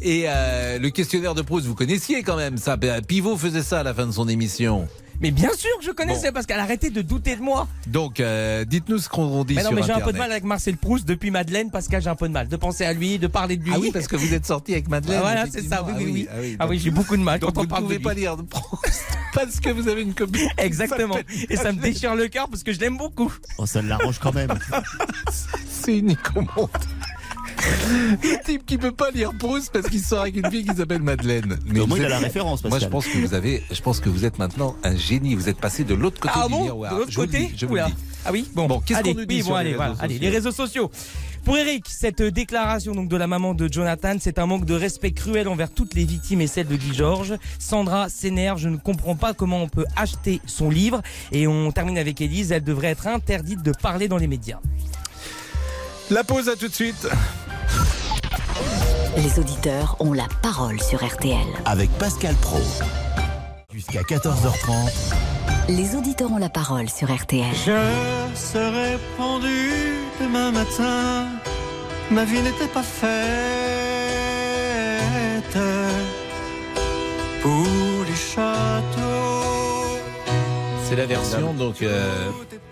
Et euh, le questionnaire de Proust, vous connaissiez quand même ça. Pivot faisait ça à la fin de son émission. Mais bien sûr que je connaissais parce qu'elle arrêtait de douter de moi. Donc, euh, dites-nous ce qu'on dit Mais non, sur mais j'ai un peu de mal avec Marcel Proust depuis Madeleine, Pascal, j'ai un peu de mal de penser à lui, de parler de lui. Ah oui, parce que vous êtes sorti avec Madeleine. Ah, voilà, c'est ça, oui, Ah oui. Ah oui, donc- j'ai beaucoup de mal donc quand on vous ne pouvez pas lire de Proust *laughs* parce que vous avez une copine. *laughs* Exactement. Et ça me déchire le cœur parce que je l'aime beaucoup. Oh, ça l'arrange quand même. C'est unique au monde. Le type qui peut pas lire Proust parce qu'il sort avec une fille qui s'appelle Madeleine. Mais au moins, il a la référence, Moi, je Pascal. pense que vous avez, je pense que vous êtes maintenant un génie. Vous êtes passé de l'autre côté Ah du bon miroir. De l'autre Je vous le côté dis, je vous le dis. Ah oui Bon, Bon, qu'est-ce allez, qu'on nous dit oui, sur bon, les allez, réseaux voilà. sociaux Allez, les réseaux sociaux. Pour Eric, cette déclaration donc de la maman de Jonathan, c'est un manque de respect cruel envers toutes les victimes et celles de Guy Georges. Sandra s'énerve, je ne comprends pas comment on peut acheter son livre. Et on termine avec Élise, elle devrait être interdite de parler dans les médias. La pause à tout de suite. Les auditeurs ont la parole sur RTL. Avec Pascal Pro. Jusqu'à 14h30. Les auditeurs ont la parole sur RTL. Je serai pendu demain matin. Ma vie n'était pas faite pour les châteaux. C'est la version donc. euh,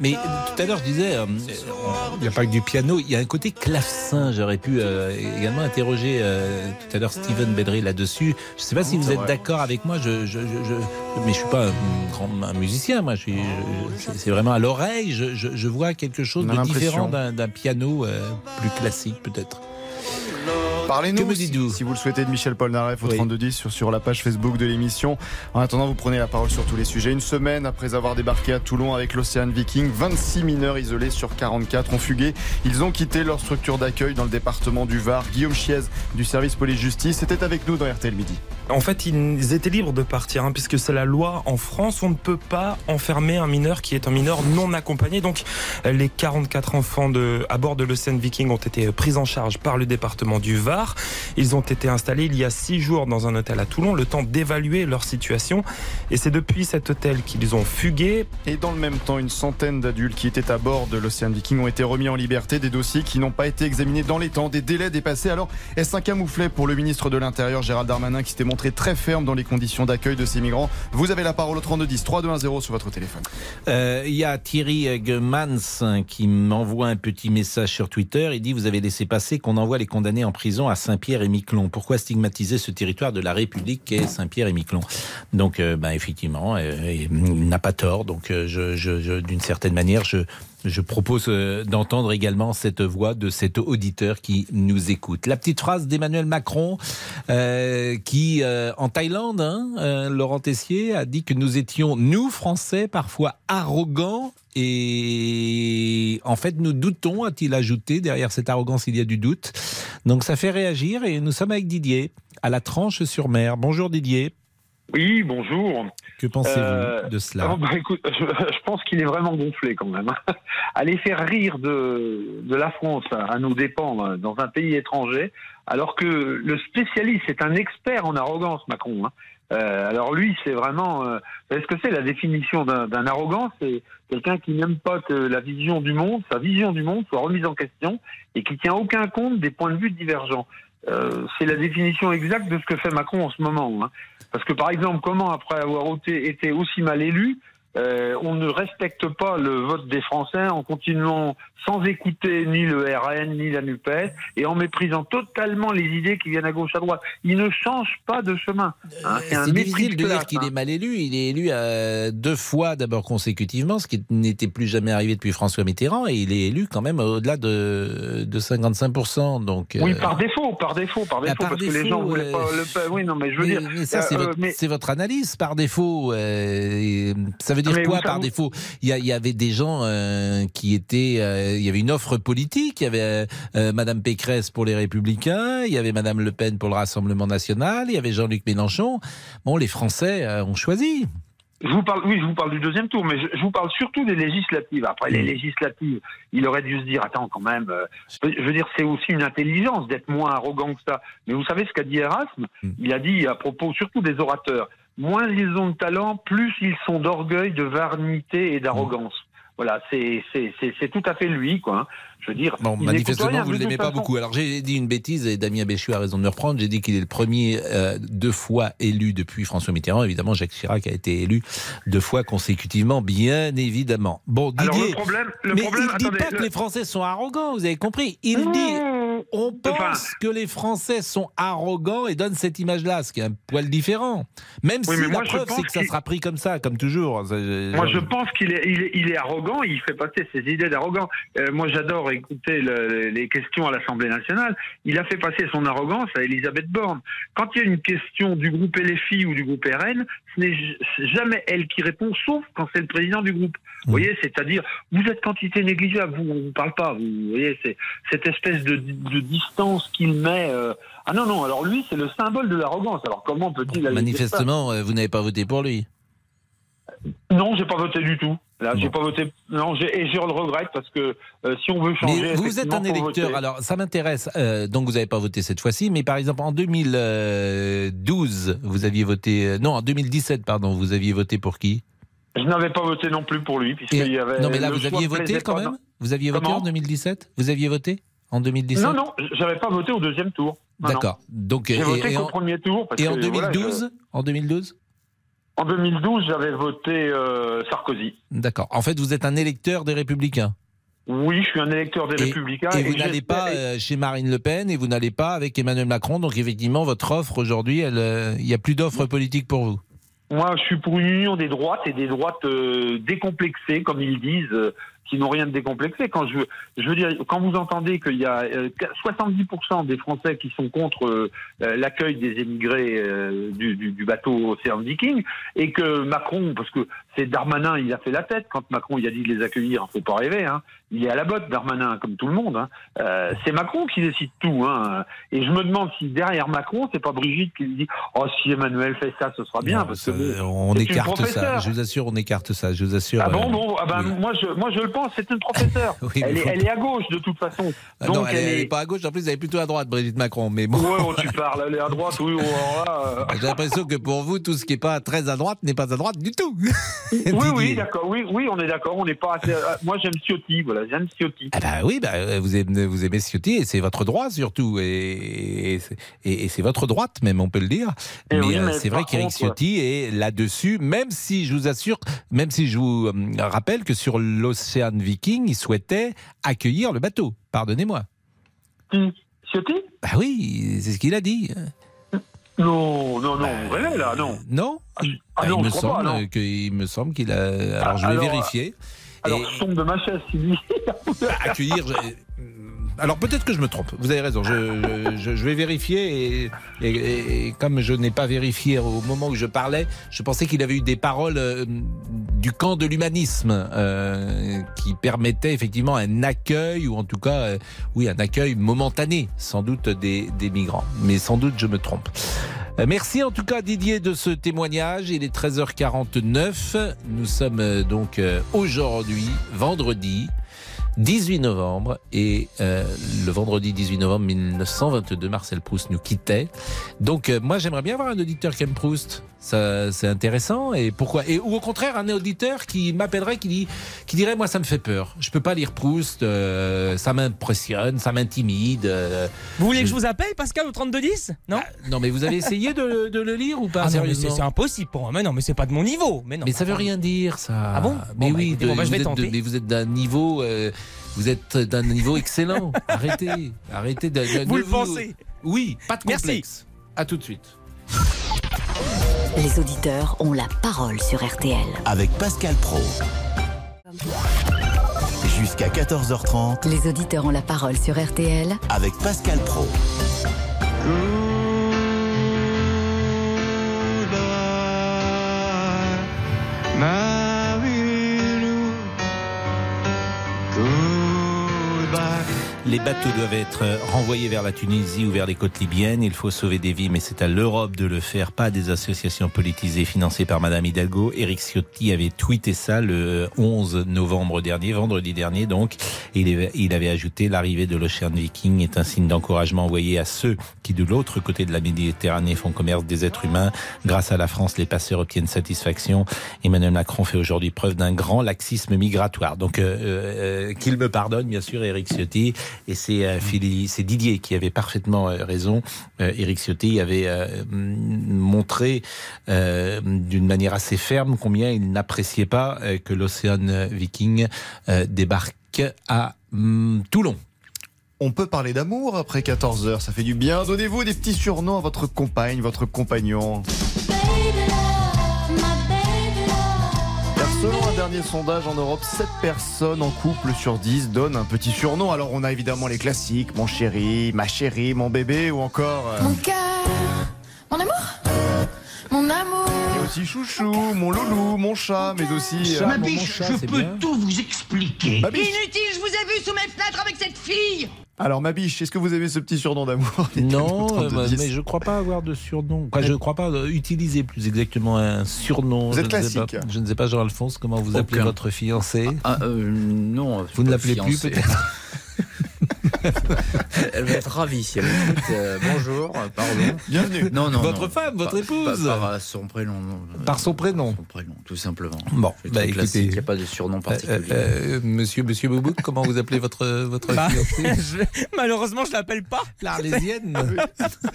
Mais tout à l'heure je disais, euh, il n'y a pas que du piano, il y a un côté clavecin. J'aurais pu euh, également interroger tout à l'heure Steven Bedry là-dessus. Je ne sais pas si vous êtes d'accord avec moi. Je, je, je, mais je suis pas un grand un musicien. Moi, je suis. je- c'est- vraiment à l'oreille. Je, vois quelque chose de différent d'un piano plus classique peut-être. Parlez-nous si, vous le souhaitez de Michel Polnareff au Oui. 3210 sur, sur la page Facebook de l'émission. En attendant, vous prenez la parole sur tous les sujets. Une semaine après avoir débarqué à Toulon avec l'Océan Viking, 26 mineurs isolés sur 44 ont fugué. Ils ont quitté leur structure d'accueil dans le département du Var. Guillaume Chiez du service police-justice était avec nous dans RTL Midi. En fait, ils étaient libres de partir, hein, puisque c'est la loi en France. On ne peut pas enfermer un mineur qui est un mineur non accompagné. Donc, les 44 enfants de, à bord de l'Océan Viking ont été pris en charge par le département du Var. Ils ont été installés il y a six jours dans un hôtel à Toulon, le temps d'évaluer leur situation. Et c'est depuis cet hôtel qu'ils ont fugué. Et dans le même temps, une centaine d'adultes qui étaient à bord de l'Océan Viking ont été remis en liberté. Des dossiers qui n'ont pas été examinés dans les temps, des délais dépassés. Alors, est-ce un camouflet pour le ministre de l'Intérieur, Gérald Darmanin, qui s'était montré très ferme dans les conditions d'accueil de ces migrants? Vous avez la parole au 3210 3210 sur votre téléphone. Euh, Il y a Thierry Gemans qui m'envoie un petit message sur Twitter. Il dit Vous avez laissé passer qu'on envoie les condamnés en prison à Saint-Pierre et Miquelon. Pourquoi stigmatiser ce territoire de la République qu'est Saint-Pierre et Miquelon Donc, euh, ben, effectivement, euh, il n'a pas tort. Donc, euh, je- je- d'une certaine manière, je, je propose euh, d'entendre également cette voix de cet auditeur qui nous écoute. La petite phrase d'Emmanuel Macron euh, qui, euh, en Thaïlande, hein, Laurent Tessier a dit que nous étions, nous Français, parfois arrogants et en fait nous doutons, a-t-il ajouté. Derrière cette arrogance, il y a du doute. Donc ça fait réagir et nous sommes avec Didier à la Tranche-sur-Mer. Bonjour Didier. Oui, bonjour. Que pensez-vous Euh, de cela oh, bah, écoute, *laughs* je, je pense qu'il est vraiment gonflé quand même. *laughs* Aller faire rire de, de la France à nos dépens hein, dans un pays étranger, alors que le spécialiste est un expert en arrogance, Macron. hein. Euh, alors lui, c'est vraiment... Euh, vous savez ce que c'est la définition d'un d'un arrogant? C'est quelqu'un qui n'aime pas que la vision du monde, sa vision du monde soit remise en question et qui tient aucun compte des points de vue divergents. Euh, c'est la définition exacte de ce que fait Macron en ce moment. hein. Parce que par exemple, comment après avoir été, été aussi mal élu, euh, on ne respecte pas le vote des Français en continuant sans écouter ni le RN ni la NUPES et en méprisant totalement les idées qui viennent à gauche à droite. Il ne change pas de chemin. hein. C'est un C'est difficile de dire qu'il hein. est mal élu. Il est élu euh, deux fois d'abord consécutivement, ce qui n'était plus jamais arrivé depuis François Mitterrand, et il est élu quand même au-delà de, de 55%. Donc, Oui, euh, par défaut, par défaut, par Ah, défaut, par parce que les gens voulaient pas euh, le. Oui, non, mais je veux mais, dire. mais ça, c'est euh, votre, votre analyse par défaut. euh, ça veut dire Mais quoi par savez- défaut? Il y, a- il y avait des gens euh, qui étaient. euh, il y avait une offre politique. Il y avait euh, euh, Madame Pécresse pour les Républicains. Il y avait Madame Le Pen pour le Rassemblement national. Il y avait Jean-Luc Mélenchon. Bon, les Français ont choisi. Je vous parle, oui, je vous parle du deuxième tour, mais je, je vous parle surtout des législatives. Après les législatives, il aurait dû se dire, attends, quand même, euh, je veux dire, c'est aussi une intelligence d'être moins arrogant que ça. Mais vous savez ce qu'a dit Erasme? Il a dit à propos surtout des orateurs, moins ils ont de talent, plus ils sont d'orgueil, de vanité et d'arrogance. Voilà, c'est tout à fait lui, quoi. Hein. Je veux dire. Bon, manifestement, vous ne l'aimez pas beaucoup. Alors j'ai dit une bêtise et Damien Béchu a raison de me reprendre. J'ai dit qu'il est le premier euh, deux fois élu depuis François Mitterrand. Évidemment, Jacques Chirac a été élu deux fois consécutivement, bien évidemment. Bon, Didier, Alors, le problème, le mais problème, il dit attendez, pas que le- les Français sont arrogants. Vous avez compris Il dit on pense que les Français sont arrogants et donne cette image-là, ce qui est un poil différent. Même Oui, si la moi, preuve c'est que ça sera pris comme ça, comme toujours. Ça, Moi, je pense qu'il est, il est, il est arrogant. Il fait passer ses idées d'arrogant. Euh, moi, j'adore écouter le- les questions à l'Assemblée nationale. Il a fait passer son arrogance à Elisabeth Borne. Quand il y a une question du groupe LFI ou du groupe RN, ce n'est jamais elle qui répond, sauf quand c'est le président du groupe. Vous voyez, c'est-à-dire, vous êtes quantité négligeable. Vous, vous parle pas. Vous voyez, c'est cette espèce de, de distance qu'il met. euh, Ah non, non. Alors lui, c'est le symbole de l'arrogance. Alors comment peut-il ça Manifestement, euh, vous n'avez pas voté pour lui. Non, j'ai pas voté du tout. Là, j'ai pas voté. Non, et je le regrette parce que euh, si on veut changer. Mais vous êtes un électeur, voter. alors ça m'intéresse. Euh, donc vous n'avez pas voté cette fois-ci, mais par exemple en 2012, vous aviez voté. euh, non, en 2017, pardon, vous aviez voté pour qui? Je n'avais pas voté non plus pour lui puisqu'il y avait. Non, mais là vous aviez voté quand même. Vous aviez voté Comment en 2017 Vous aviez voté en 2017 Non, non, j'avais pas voté au deuxième tour. D'accord. Donc J'ai voté en- premier tour. Parce Et en que, voilà, 2012 En 2012 je- En 2012, j'avais voté euh, Sarkozy. D'accord. En fait, vous êtes un électeur des Républicains. Oui, je suis un électeur des Républicains. Et vous n'allez pas euh, chez Marine Le Pen et vous n'allez pas avec Emmanuel Macron. Donc effectivement, votre offre aujourd'hui, euh, il n'y a plus d'offre politique pour vous. Moi, je suis pour une union des droites et des droites euh, décomplexées, comme ils disent, euh, qui n'ont rien de décomplexé. Quand je, je veux dire, quand vous entendez qu'il y a euh, 70% des Français qui sont contre euh, l'accueil des émigrés euh, du, du, du bateau Océan Viking, et que Macron, parce que c'est Darmanin, il a fait la tête quand Macron il a dit de les accueillir. Faut pas rêver, hein. Il est à la botte, Darmanin, comme tout le monde. Hein. Euh, c'est Macron qui décide tout, hein. Et je me demande si derrière Macron, c'est pas Brigitte qui lui dit, oh si Emmanuel fait ça, ce sera bien, Non, parce ça, que on écarte ça. Je vous assure, on écarte ça. Je vous assure. Ah bon, euh, bon, ah ben, moi, je, moi je le pense, c'est une professeure. *laughs* Oui, elle, est, faut- elle est à gauche de toute façon. Ah Donc non, elle, elle elle est. est pas à gauche. En plus, elle est plutôt à droite, Brigitte Macron. Mais bon. Ouais, oh, tu parles, elle est à droite, oui, oh, euh. *laughs* J'ai l'impression que pour vous, tout ce qui n'est pas très à droite n'est pas à droite du tout. *laughs* Oui, oui, d'accord, oui, oui, on est d'accord, on n'est pas assez. euh, Moi, j'aime Ciotti, voilà, j'aime Ciotti. Ah bah oui, bah, euh, vous, aimez, vous aimez Ciotti et c'est votre droit surtout. Et, et, c'est- et- et c'est votre droite même, on peut le dire. Eh mais oui, euh, mais c'est vrai qu'Éric contre- Ciotti est là-dessus, même si je vous assure, même si je vous euh, rappelle que sur l'Océan Viking, il souhaitait accueillir le bateau. Pardonnez-moi. Ciotti? Bah oui, c'est ce qu'il a dit. Non, non, non, vous rêvez là, non. Non ah Ah, non, il, me pas, semble non. il me semble qu'il a. Alors Ah, je vais alors, vérifier. Alors, je tombe de ma chaise, Sylvie. accueillir. Alors peut-être que je me trompe. Vous avez raison. Je, je- je vais vérifier et, et- et comme je n'ai pas vérifié au moment où je parlais, je pensais qu'il avait eu des paroles euh, du camp de l'humanisme euh, qui permettaient effectivement un accueil ou en tout cas, euh, oui, un accueil momentané, sans doute des, des migrants. Mais sans doute je me trompe. Euh, Merci en tout cas Didier de ce témoignage. Il est 13h49. Nous sommes donc aujourd'hui, vendredi. 18 novembre et euh, le vendredi 18 novembre 1922 Marcel Proust nous quittait. Donc euh, moi j'aimerais bien avoir un auditeur qui aime Proust. Ça c'est intéressant. Et pourquoi? Et ou au contraire un auditeur qui m'appellerait qui dit qui dirait moi ça me fait peur. Je peux pas lire Proust euh, ça m'impressionne ça m'intimide euh, Vous voulez que je- vous appelle, Pascal, au 3210 Non? Non mais vous avez essayé de, de le lire ou pas Ah c'est impossible pour moi. Mais non, mais c'est pas de mon niveau. Mais, non, mais ça veut rien dire, ça. Ah bon? Mais Bon, bah, oui, écoutez, de- bon, bah, je vais êtes de- tenter. mais vous êtes d'un niveau, euh, vous êtes d'un niveau excellent. *laughs* arrêtez, arrêtez de. de- Vous le pensez Oui, pas de Merci. complexe. À tout de suite. Les auditeurs ont la parole sur RTL. Avec Pascal Pro. Jusqu'à 14h30 Les auditeurs ont la parole sur RTL avec Pascal Pro. Les bateaux doivent être renvoyés vers la Tunisie ou vers les côtes libyennes. Il faut sauver des vies, mais c'est à l'Europe de le faire, pas des associations politisées financées par Madame Hidalgo. Eric Ciotti avait tweeté ça le 11 novembre dernier, vendredi dernier donc. Il avait ajouté l'arrivée de l'Ocean Viking est un signe d'encouragement envoyé à ceux qui de l'autre côté de la Méditerranée font commerce des êtres humains. Grâce à la France, les passeurs obtiennent satisfaction. Emmanuel Macron fait aujourd'hui preuve d'un grand laxisme migratoire. Donc euh, euh, qu'il me pardonne bien sûr Eric Ciotti. Et c'est euh, Didier qui avait parfaitement euh, raison. Euh, Éric Ciotti avait montré d'une manière assez ferme combien il n'appréciait pas que l'Océan Viking débarque à mm, Toulon. On peut parler d'amour après 14 heures, ça fait du bien. Donnez-vous des petits surnoms à votre compagne, votre compagnon. Selon un dernier sondage en Europe, 7 personnes en couple sur 10 donnent un petit surnom. Alors on a évidemment les classiques, mon chéri, ma chérie, mon bébé ou encore... Euh, mon cœur, mon amour, mon amour. Et aussi chouchou, mon loulou, mon chat, mais aussi... Euh, ma biche, je peux tout vous expliquer. Inutile, je vous ai vu sous mes fenêtres avec cette fille alors, ma biche, est-ce que vous avez ce petit surnom d'amour *laughs* Non, euh, mais je ne crois pas avoir de surnom. je ne crois pas utiliser plus exactement un surnom. Vous êtes classique. je ne sais pas, Jean-Alphonse, comment vous appelez votre fiancée ah, euh, Non. Vous ne l'appelez plus peut-être *laughs* *laughs* elle va être ravie si elle euh, bonjour, pardon. Bienvenue. Non, non. Votre femme, votre épouse. Par, son prénom. Par son prénom. Son prénom, tout simplement. Bon, bah, écoutez, il n'y a pas de surnom euh, particulier. Euh, monsieur, monsieur Boubouk, comment vous appelez votre votre bah, *laughs* Malheureusement, je l'appelle pas. L'Arlésienne.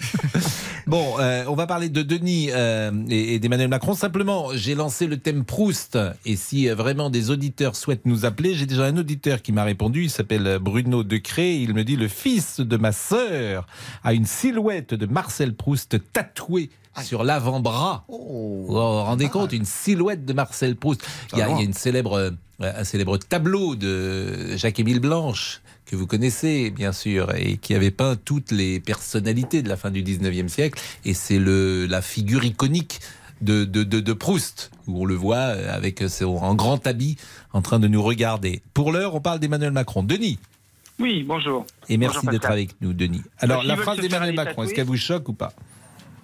*laughs* bon, on va parler de Denis et, et d'Emmanuel Macron. Simplement, j'ai lancé le thème Proust. Et si vraiment des auditeurs souhaitent nous appeler, j'ai déjà un auditeur qui m'a répondu. Il s'appelle Bruno Decré. Il me dit le fils de ma sœur a une silhouette de Marcel Proust tatouée sur l'avant-bras. Oh. Vous vous rendez compte Une silhouette de Marcel Proust. Il y, a, une célèbre, euh, un célèbre tableau de Jacques-Émile Blanche que vous connaissez bien sûr et qui avait peint toutes les personnalités de la fin du 19e siècle et c'est la figure iconique de, de, de, Proust, où on le voit avec en grand habit en train de nous regarder. Pour l'heure, on parle d'Emmanuel Macron. Denis oui, bonjour. Et merci d'être avec nous, Denis. Alors, la phrase d'Emmanuel Macron, est-ce qu'elle vous choque ou pas?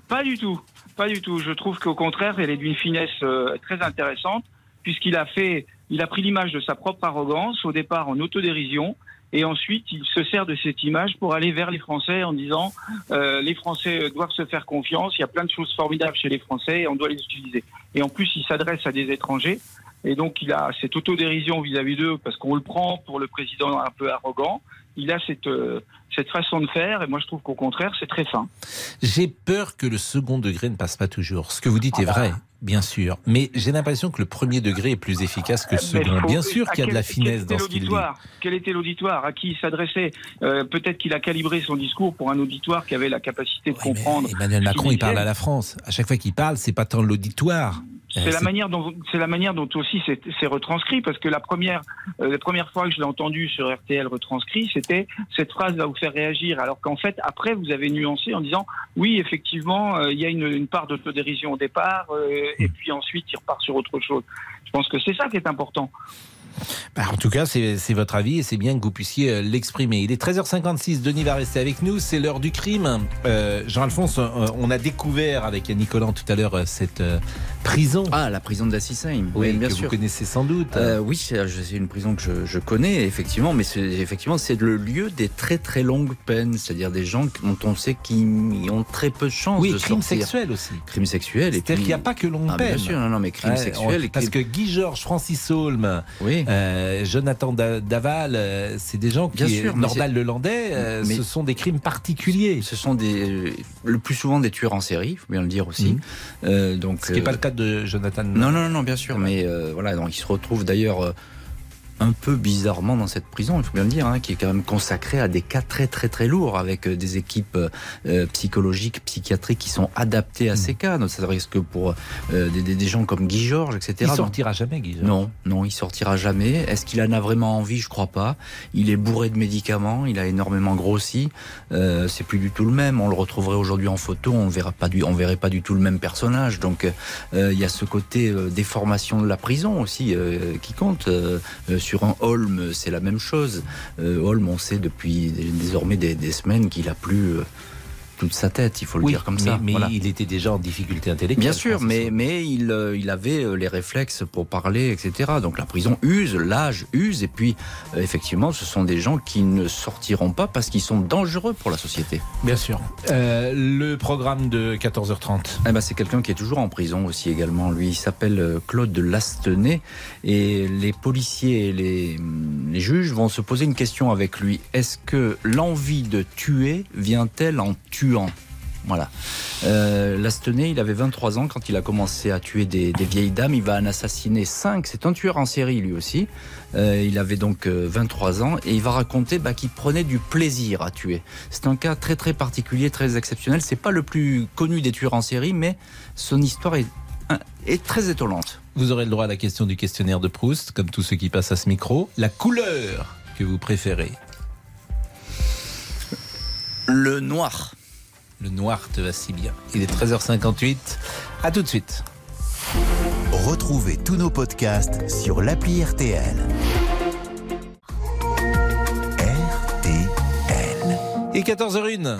Pas du tout. Pas du tout. Je trouve qu'au contraire, elle est d'une finesse euh, très intéressante, puisqu'il a fait, il a pris l'image de sa propre arrogance, au départ en autodérision, et ensuite il se sert de cette image pour aller vers les Français en disant euh, les Français doivent se faire confiance, il y a plein de choses formidables chez les Français et on doit les utiliser. Et en plus, il s'adresse à des étrangers et donc, il a cette autodérision vis-à-vis d'eux parce qu'on le prend pour le président un peu arrogant. Il a cette, euh, cette façon de faire, et moi je trouve qu'au contraire, c'est très fin. J'ai peur que le second degré ne passe pas toujours. Ce que vous dites est vrai, bien sûr, mais j'ai l'impression que le premier degré est plus efficace que le second. bien sûr qu'il y a de la finesse dans ce qu'il dit. Quel était l'auditoire? À qui il s'adressait? Euh, Peut-être qu'il a calibré son discours pour un auditoire qui avait la capacité de comprendre. Emmanuel Macron, il parle à la France. À chaque fois qu'il parle, c'est pas tant l'auditoire c'est la manière dont c'est la manière dont aussi c'est retranscrit parce que la première euh, la première fois que je l'ai entendu sur RTL retranscrit, c'était cette phrase va vous faire réagir alors qu'en fait après vous avez nuancé en disant oui effectivement euh, il y a une, une part d'autodérision au départ euh, et puis ensuite il repart sur autre chose. Je pense que c'est ça qui est important. Bah, en tout cas, c'est votre avis et c'est bien que vous puissiez euh, l'exprimer. Il est 13h56, Denis va rester avec nous, c'est l'heure du crime. Euh, Jean-Alphonse, euh, on a découvert avec Collant tout à l'heure cette prison. Ah, la prison oui, bien que sûr. vous connaissez sans doute. oui, c'est une prison que je, connais, effectivement, mais effectivement, c'est le lieu des très très longues peines, c'est-à-dire des gens dont on sait qu'ils ont très peu de chance oui, de crime sexuel aussi. Crime sexuel. C'est-à-dire qu'il n'y a pas que longue ah, peine. Bien sûr, non, non mais crime sexuel. Parce que Guy Georges, Francis Holm, oui. Jonathan Daval, euh, c'est des gens qui, Bien sûr, Nordal Lelandais, euh, ce sont des crimes particuliers. Ce sont des, le plus souvent des tueurs en série, il faut bien le dire aussi. Mhm. Euh, donc, ce qui n'est pas le cas de Jonathan. Non, non, non, bien sûr, mais voilà, donc il se retrouve d'ailleurs un peu bizarrement dans cette prison, il faut bien le dire, hein, qui est quand même consacrée à des cas très très très lourds, avec euh, des équipes euh, psychologiques, psychiatriques qui sont adaptées à ces mm. cas. Donc ça risque pour euh, des, des, gens comme Guy Georges, etc. Il sortira jamais, Guy Georges. Non, non, il sortira jamais. Est-ce qu'il en a vraiment envie? Je crois pas. Il est bourré de médicaments, il a énormément grossi. Euh, c'est plus du tout le même. On le retrouverait aujourd'hui en photo, on verra pas du, on verrait pas du tout le même personnage. Donc il y a ce côté déformation de la prison aussi qui compte sur un Holm, c'est la même chose. Holm, on sait depuis désormais des, semaines qu'il a plus toute sa tête, il faut le dire comme ça. Mais il était déjà en difficulté intellectuelle. Bien sûr, mais, mais il, euh, il avait euh, les réflexes pour parler, etc. Donc la prison use, l'âge use, et puis euh, effectivement, ce sont des gens qui ne sortiront pas parce qu'ils sont dangereux pour la société. Bien sûr. le programme de 14h30 eh ben, C'est quelqu'un qui est toujours en prison aussi également. Lui, il s'appelle Claude Lastenay, et les policiers et les, les juges vont se poser une question avec lui. Est-ce que l'envie de tuer vient-elle en tuer voilà. Euh, Lastenay, il avait 23 ans quand il a commencé à tuer des, vieilles dames. Il va en assassiner 5. C'est un tueur en série lui aussi. Euh, il avait donc 23 euh, ans et il va raconter bah, qu'il prenait du plaisir à tuer. C'est un cas très très particulier, très exceptionnel. C'est pas le plus connu des tueurs en série, mais son histoire est, est très étonnante. Vous aurez le droit à la question du questionnaire de Proust, comme tous ceux qui passent à ce micro. La couleur que vous préférez? Le noir. Le noir te va si bien. Il est 13h58. À tout de suite. Retrouvez tous nos podcasts sur l'appli RTL. RTL. Et 14h01.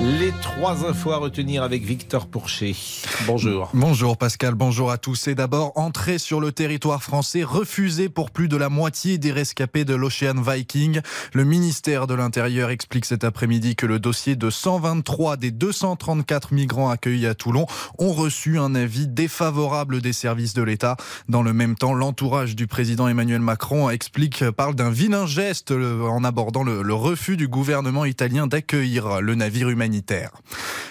Les trois infos à retenir avec Victor Pourchet. Bonjour. Bonjour Pascal, bonjour à tous. Et d'abord, entrée sur le territoire français refusée pour plus de la moitié des rescapés de l'Ocean Viking. Le ministère de l'Intérieur explique cet après-midi que le dossier de 123 des 234 migrants accueillis à Toulon ont reçu un avis défavorable des services de l'État. Dans le même temps, l'entourage du président Emmanuel Macron explique, parle d'un vilain geste en abordant le, le refus du gouvernement italien d'accueillir le navire humanitaire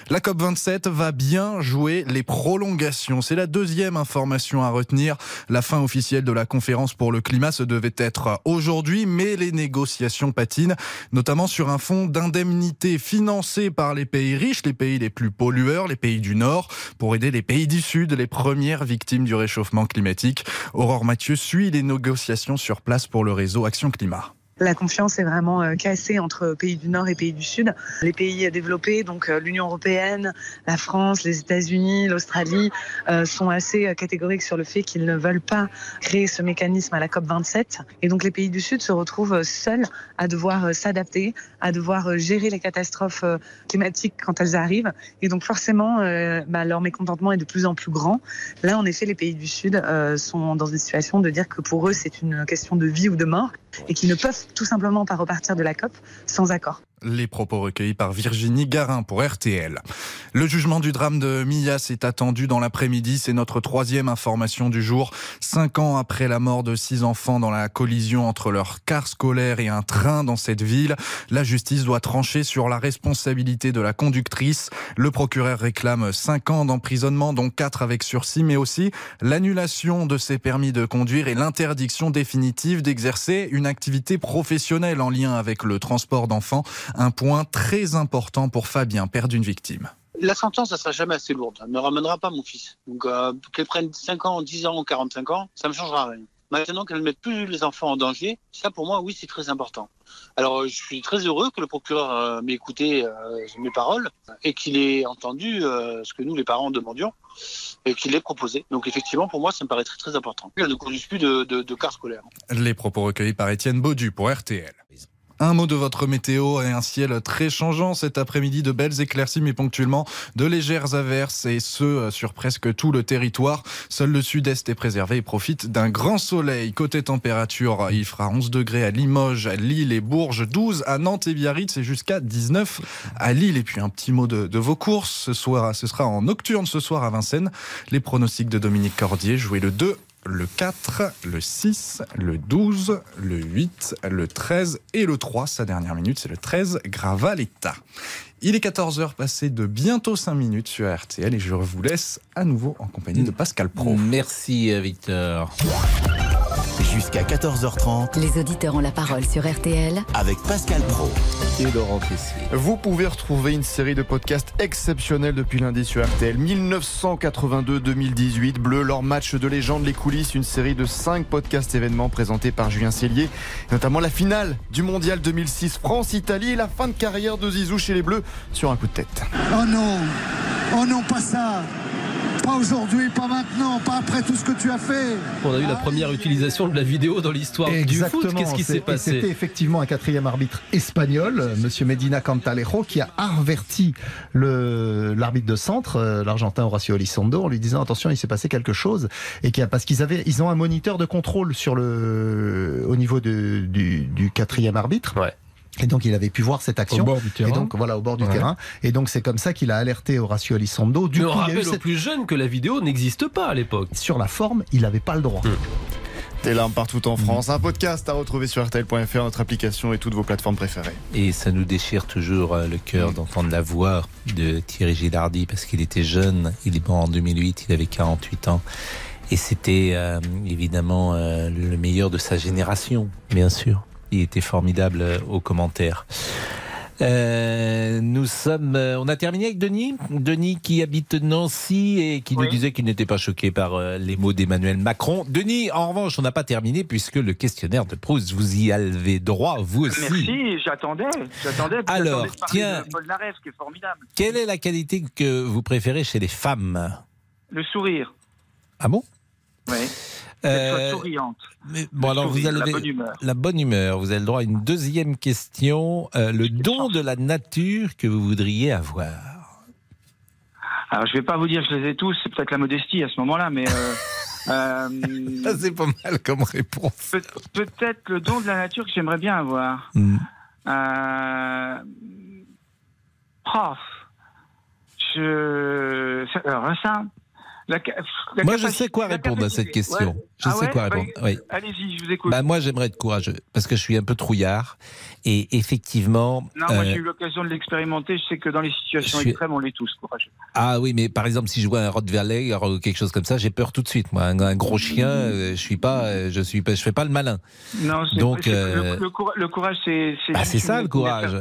la COP27 va bien jouer les prolongations. C'est la deuxième information à retenir. La fin officielle de la conférence pour le climat se devait être aujourd'hui, mais les négociations patinent, notamment sur un fonds d'indemnité financé par les pays riches, les pays les plus pollueurs, les pays du Nord, pour aider les pays du Sud, les premières victimes du réchauffement climatique. Aurore Mathieu suit les négociations sur place pour le réseau Action Climat. La confiance est vraiment euh, cassée entre pays du Nord et pays du Sud. Les pays développés, donc euh, l'Union européenne, la France, les États-Unis, l'Australie, euh, sont assez catégoriques sur le fait qu'ils ne veulent pas créer ce mécanisme à la COP 27. Et donc les pays du Sud se retrouvent seuls à devoir s'adapter, à devoir gérer les catastrophes climatiques quand elles arrivent. Et donc forcément, bah, leur mécontentement est de plus en plus grand. Là, en effet, les pays du Sud sont dans une situation de dire que pour eux, c'est une question de vie ou de mort et qu'ils ne peuvent tout simplement pas repartir de la COP sans accord. Les propos recueillis par Virginie Garin pour RTL. Le jugement du drame de Millas est attendu dans l'après-midi. C'est notre troisième information du jour. Cinq ans après la mort de six enfants dans la collision entre leur car scolaire et un train dans cette ville, la justice doit trancher sur la responsabilité de la conductrice. Le procureur réclame cinq ans d'emprisonnement, dont quatre avec sursis, mais aussi l'annulation de ses permis de conduire et l'interdiction définitive d'exercer une activité professionnelle en lien avec le transport d'enfants. Un point très important pour Fabien, père d'une victime. La sentence, ça sera jamais assez lourde. Elle ne ramènera pas mon fils. Donc, euh, qu'elle prenne 5 ans, 10 ans, 45 ans, ça ne me changera rien. Maintenant qu'elle ne mette plus les enfants en danger, ça pour moi, oui, c'est très important. Alors, euh, je suis très heureux que le procureur euh, m'ait écouté mes paroles et qu'il ait entendu ce que nous, les parents, demandions et qu'il l'ait proposé. Donc, effectivement, pour moi, ça me paraît très, très important. Elle ne conduise plus de, de, de car scolaire. Les propos recueillis par Étienne Baudu pour RTL. Un mot de votre météo et un ciel très changeant cet après-midi, de belles éclaircies mais ponctuellement de légères averses et ce euh, sur presque tout le territoire. Seul le sud-est est préservé et profite d'un grand soleil. Côté température, il fera 11 degrés à Limoges, Lille et Bourges, 12 à Nantes et Biarritz et jusqu'à 19 à Lille. Et puis un petit mot de, de, vos courses. Ce soir, ce sera en nocturne ce soir à Vincennes. Les pronostics de Dominique Cordier, jouez le 2 le 4, le 6, le 12, le 8, le 13 et le 3. Sa dernière minute, c'est le 13, Gravaletta. Il est 14h passé de bientôt 5 minutes sur RTL et je vous laisse à nouveau en compagnie de Pascal Pro. Merci Victor. Jusqu'à 14h30, les auditeurs ont la parole sur RTL avec Pascal Pro et Laurent Tessier. Vous pouvez retrouver une série de podcasts exceptionnels depuis lundi sur RTL. 1982-2018, Bleu, leur match de légende, les coulisses, une série de 5 podcasts événements présentés par Julien Cellier, notamment la finale du Mondial 2006 France-Italie et la fin de carrière de Zizou chez les Bleus sur un coup de tête. Oh non, oh non, pas ça Pas aujourd'hui, pas maintenant, pas après tout ce que tu as fait. On a eu la première utilisation de la vidéo dans l'histoire du foot. Qu'est-ce qui s'est passé C'était effectivement un quatrième arbitre espagnol, Monsieur Medina Cantalejo, qui a averti l'arbitre de centre, euh, l'Argentin Horacio Elizondo, en lui disant attention, il s'est passé quelque chose, et qui a, parce qu'ils avaient, ils ont un moniteur de contrôle sur le, au niveau de, du, du quatrième arbitre. Ouais. Et donc il avait pu voir cette action. Au bord du terrain. Et donc voilà, au bord du Ouais. terrain. Et donc c'est comme ça qu'il a alerté Horacio Elizondo. Du Mais coup, on rappelle aux plus jeunes que la vidéo n'existe pas à l'époque. sur la forme, il n'avait pas le droit. Des larmes partout en France. Un podcast à retrouver sur RTL.fr, notre application et toutes vos plateformes préférées. Et ça nous déchire toujours euh, le cœur d'entendre la voix de Thierry Gilardi parce qu'il était jeune. Il est mort en 2008, il avait 48 ans. Et c'était euh, évidemment euh, le meilleur de sa génération, bien sûr. Il était formidable euh, aux commentaires. Euh, nous sommes, euh, on a terminé avec Denis. Denis qui habite Nancy et qui nous disait qu'il n'était pas choqué par les mots d'Emmanuel Macron. Denis, en revanche, on n'a pas terminé puisque le questionnaire de Proust, vous y avez droit, vous aussi. Merci, j'attendais. Alors, tiens. de qui est formidable. Quelle est la qualité que vous préférez chez les femmes? Le sourire. Ah bon? Oui. Euh, Qu'elle soit souriante. Bon, alors vous la bonne humeur. la bonne humeur. Vous avez le droit à une deuxième question. Euh, le don de la nature que vous voudriez avoir. Alors, je vais pas vous dire que je les ai tous, c'est peut-être la modestie à ce moment-là, mais. euh, *laughs* euh, c'est pas mal comme réponse. peut- Peut-être le don de la nature que j'aimerais bien avoir. Hmm. Euh, oh, je. Alors, ça. La, ca- la Moi, je sais quoi répondre à cette question. Ouais. Je Ah sais ouais quoi Bah, répondre. Oui. Allez-y, je vous écoute. Bah, moi, j'aimerais être courageux parce que je suis un peu trouillard et effectivement. non, moi euh, j'ai eu l'occasion de l'expérimenter. Je sais que dans les situations je suis- extrêmes, on l'est tous courageux. Ah oui, mais par exemple, si je vois un Rottweiler ou quelque chose comme ça, j'ai peur tout de suite. Moi, un, un gros chien, euh, je suis pas, euh, je suis pas, je fais pas le malin. Non, c'est- Donc, euh, le, le coura- le courage, c'est. bah, juste c'est ça une- le courage.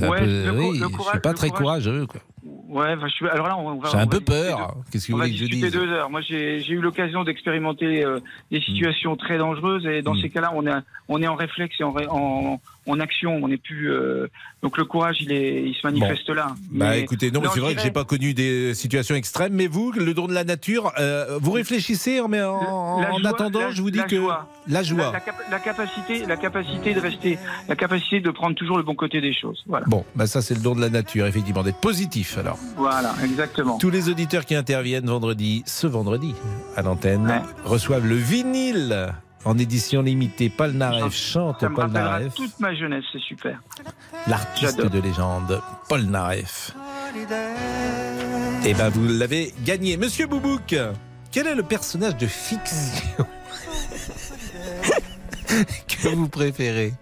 Ouais, peu, le oui, le je courage- suis pas très courage- courageux. quoi. Ouais, enfin, je suis- alors là, on va. J'ai un peu peur. deux- Qu'est-ce que vous voulez que je dise deux heures. Moi, j'ai eu l'occasion d'expérimenter euh, des Mm. situations très dangereuses et dans ces cas-là, on est, on est en réflexe et en, ré- en, en action. On n'est plus. euh, donc le courage, il, est, il se manifeste là. Bah Mais- écoutez, non, mais c'est vrai que dirais- j'ai pas connu des situations extrêmes, mais vous, le don de la nature, euh, vous réfléchissez en, en, La en joie- attendant, la- je vous dis que joie. la joie. La, la cap- la capacité, la capacité de rester, la capacité de prendre toujours le bon côté des choses. Voilà. Bon, bah ça c'est le don de la nature, effectivement, d'être positif alors. Voilà, exactement. Tous les auditeurs qui interviennent vendredi, ce vendredi, à l'antenne, reçoivent le vinyle en édition limitée. Paul Naref chante Ça me Paul rappellera Naref, toute ma jeunesse, c'est super. l'artiste de légende, Paul Naref. Eh ben, vous l'avez gagné. Monsieur Boubouk, quel est le personnage de fiction *laughs* que vous préférez?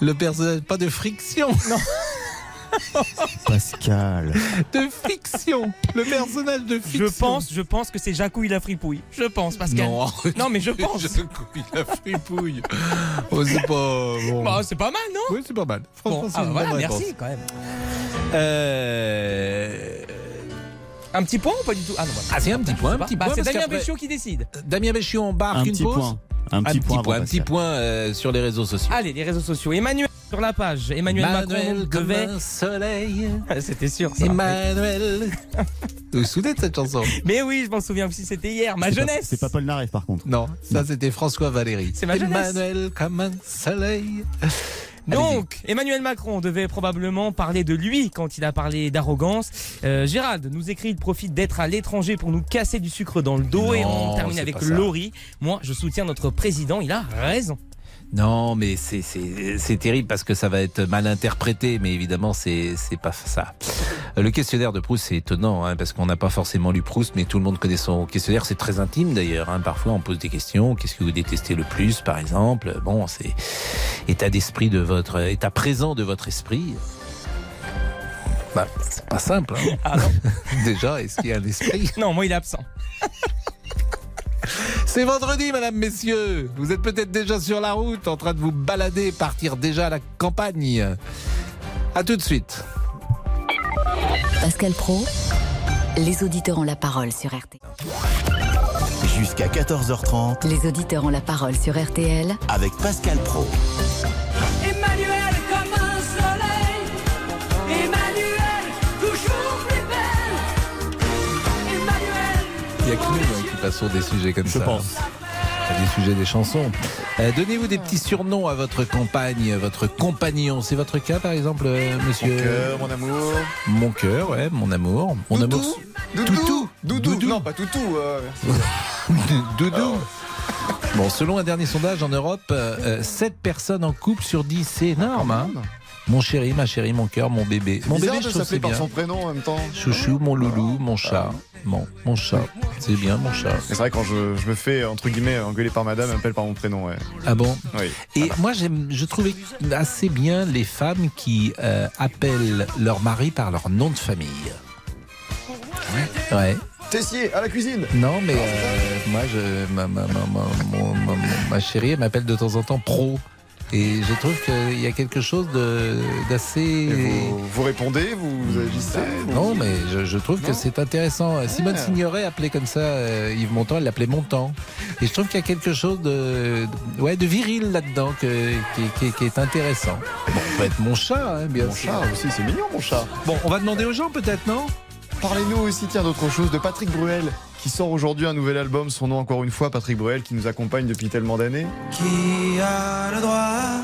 Le personnage, pas de friction? Non *laughs* *laughs* Pascal. De fiction Le personnage de fiction Je pense, je pense que c'est Jacouille la fripouille. Je pense, Pascal. Non, non mais je *laughs* pense. Jacouille la fripouille. Oh, c'est pas bon. Bah, c'est pas mal, non? Oui, c'est pas mal. Franchement, Bon, c'est ah, voilà, merci réponse. quand même. Euh, Un petit point ou pas du tout? Ah non, bah, Ah, c'est un petit point, un bah, petit bah, point. c'est parce Damien Béchiot qui décide. Damien Béchiot embarque Un une petit pause. point. Un petit point un petit point euh, sur les réseaux sociaux. Allez, les réseaux sociaux. Emmanuel sur la page. Emmanuel Emmanuel Macron comme devait. un soleil. *laughs* C'était sûr. Ça. Emmanuel. *laughs* vous vous souvenez de cette chanson? Mais oui, je m'en souviens aussi. C'était hier. Ma jeunesse. C'est pas Paul Naref par contre. Non, ça c'était François Valéry. C'est ma jeunesse. Emmanuel comme un soleil. *laughs* Donc, Emmanuel Macron devait probablement parler de lui quand il a parlé d'arrogance. Euh, Gérald nous écrit il profite d'être à l'étranger pour nous casser du sucre dans le dos. et on termine avec. Laurie. Moi, je soutiens notre président. Il a raison. Non, mais c'est c'est c'est terrible parce que ça va être mal interprété, mais évidemment c'est c'est pas ça. Le questionnaire de Proust c'est étonnant hein, parce qu'on n'a pas forcément lu Proust, mais tout le monde connaît son questionnaire. C'est très intime d'ailleurs. Hein. Parfois on pose des questions. Qu'est-ce que vous détestez le plus, par exemple? Bon, c'est état d'esprit de votre état présent de votre esprit. Bah, c'est pas simple. Hein. Ah *laughs* Déjà, est-ce qu'il y a un esprit? Non, moi il est absent. *laughs* C'est vendredi, madame, messieurs. Vous êtes peut-être déjà sur la route, en train de vous balader, partir déjà à la campagne. À tout de suite. Pascal Pro, les auditeurs ont la parole sur RTL. Jusqu'à 14h30 Les auditeurs ont la parole sur RTL avec Pascal Pro. Emmanuel comme un soleil, Emmanuel toujours plus belle, Emmanuel façon, des sujets comme Je ça. pense. Pas Des sujets des chansons. Euh, Donnez-vous des petits surnoms à votre compagne, votre compagnon. C'est votre cas, par exemple, euh, monsieur Mon cœur, mon amour. Mon cœur, ouais, mon amour. Mon Doudou. amour. Doudou. Doudou. Doudou. Non, pas toutou. euh, *laughs* merci. Doudou. Bon, selon un dernier sondage en Europe, euh, 7 personnes en couple sur 10, c'est énorme. Hein mon chéri, ma chérie, mon cœur, mon bébé. Mon Bizarre bébé, de je c'est par bien. son prénom en même temps. Chouchou, mon loulou, mon chat. Mon, mon chat. C'est bien, mon chat. C'est vrai quand je, je me fais entre guillemets engueuler par madame, elle m'appelle par mon prénom. Ouais. Ah bon? Oui. Et moi, j'aime, je trouvais assez bien les femmes qui euh, appellent leur mari par leur nom de famille. Ouais. Tessier à la cuisine. Non, mais euh, moi, je, ma, ma, ma, ma- mon- ma- ma- ma chérie, elle m'appelle de temps en temps pro. Et je trouve qu'il y a quelque chose d'assez. Vous, vous répondez, vous, vous agissez. Non, mais je, je trouve que c'est intéressant. Simone Signoret appelait comme ça euh, Yves Montand, elle l'appelait Montand. Et je trouve qu'il y a quelque chose de, de- ouais, de viril là-dedans qui, qui- qui est intéressant. Bon, on peut être mon chat, hein, bien Mon sûr. chat aussi, c'est mignon mon chat. Bon, on va demander aux gens peut-être, non? Parlez-nous aussi, tiens, d'autre chose, de Patrick Bruel, qui sort aujourd'hui un nouvel album. Son nom, encore une fois, Patrick Bruel, qui nous accompagne depuis tellement d'années. Qui a le droit?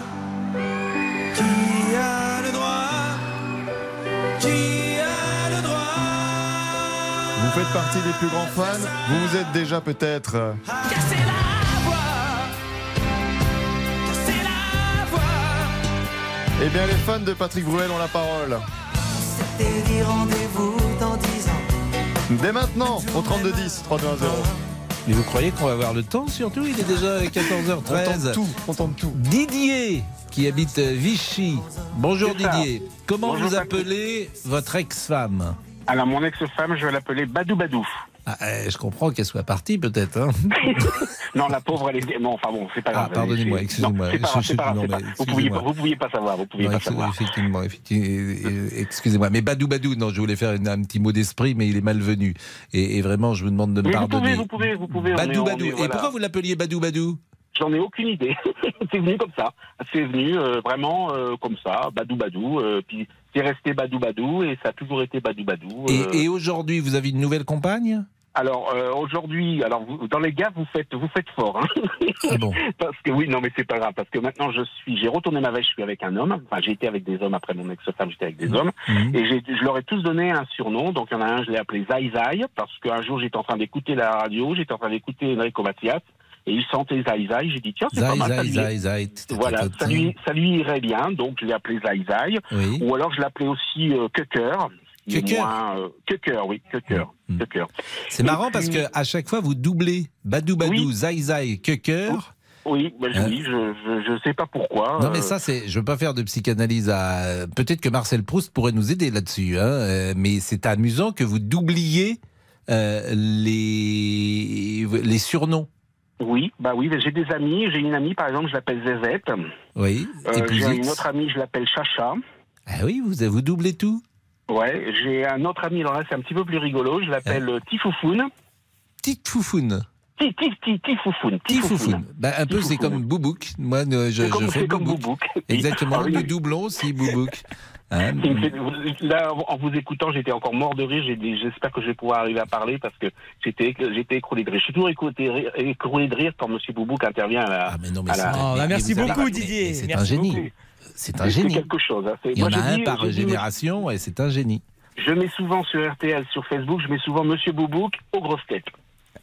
Qui a le droit? Qui a le droit? Vous faites partie des plus grands fans. Vous vous êtes déjà peut-être. euh, Eh bien, les fans de Patrick Bruel ont la parole. C'était dit rendez-vous dans 10 ans Dès maintenant, au 3210, 3210. Mais vous croyez qu'on va avoir le temps surtout? Il est déjà 14h13. On tente tout, on tente tout. Didier, qui habite Vichy. Bonjour. Didier. Comment Bonjour, vous appelez votre ex-femme? Alors, mon ex-femme, je vais l'appeler Badou Badou. Ah, eh, Je comprends qu'elle soit partie peut-être. hein. *laughs* Non, la pauvre, elle est. Non, enfin bon, c'est pas Ah, grave. pardonnez-moi, excusez-moi. Vous pouviez pas, vous pouviez pas savoir, vous pouviez Non, pas ex- savoir. effectivement, effectivement, euh, excusez-moi. Mais Badou Badou, non, je voulais faire une- un petit mot d'esprit, mais il est malvenu. Et, et vraiment, je vous demande de me Mais vous pardonner. pouvez, vous pouvez, vous pouvez. Badou Badou. est- Et voilà. pourquoi vous l'appeliez Badou Badou? J'en ai aucune idée. *laughs* c'est venu comme ça. C'est venu euh, vraiment euh, comme ça, Badou Badou. euh, puis c'est resté Badou Badou et ça a toujours été Badou Badou. euh. Et, et aujourd'hui, vous avez une nouvelle compagne? Alors euh, aujourd'hui, alors vous, dans les gars, vous faites, vous faites fort. Hein Ah bon *laughs* parce que oui, non, mais c'est pas grave parce que maintenant je suis, j'ai retourné ma veste, je suis avec un homme. Enfin, j'ai été avec des hommes après mon ex-femme, j'étais avec des hommes. Mhm. Et j'ai- je leur ai tous donné un surnom. Donc il y en a un, je l'ai appelé Zai Zai parce qu'un jour j'étais en train d'écouter la radio, j'étais en train d'écouter Enrico Macias. Et il sentait Zai Zai, j'ai dit tiens c'est pas Zai, mal, ça zai, lui- zai, zai. voilà, ça lui, ça lui irait bien, donc je l'ai appelé Zai Zai. Oui. Ou alors je l'appelais aussi euh, Kucker. Qui est Kucker. moins, euh, Kucker, oui, Kucker. Kucker. C'est Et marrant puis- parce que à chaque fois, vous doublez Badou Badou, Zai Zai, Kucker. Oui, bah, je- Hein? oui, je, je, je sais pas pourquoi. Non mais euh, ça c'est, je veux pas faire de psychanalyse à. Peut-être que Marcel Proust pourrait nous aider là-dessus, hein, euh, mais c'est amusant que vous doubliez euh, les les surnoms. Oui, bah oui, j'ai des amis. J'ai une amie, par exemple, je l'appelle Zezette. Oui. Euh, j'ai une autre amie, je l'appelle Chacha. Ah oui, vous vous doublez tout. Ouais, j'ai un autre ami, alors là, c'est un petit peu plus rigolo. Je l'appelle euh, Tifoufoune. Petite foufoune. Tif, tif, tif, Tifoufoune. Tifoufoune. Bah, un peu, c'est comme Boubouk. Moi, je, C'est comme- je fais c'est comme Boubouk. Boubouk. Exactement. Ah. Nous doublons aussi Boubouk. Hein *laughs* Là, en vous écoutant, j'étais encore mort de rire. J'ai dit, J'espère que je vais pouvoir arriver à parler parce que j'étais écroulé de rire. Je suis toujours écouté- écroulé de rire quand Monsieur Boubouk intervient à la. à la- c'est- Ah, mais- bah, mais vous avez- mais C'est un génie. C'est un génie. quelque chose. hein. Il y en a je un dis- par dis- génération et c'est un génie. Je mets souvent sur RTL, sur Facebook, je mets souvent Monsieur Boubouk aux grosses têtes.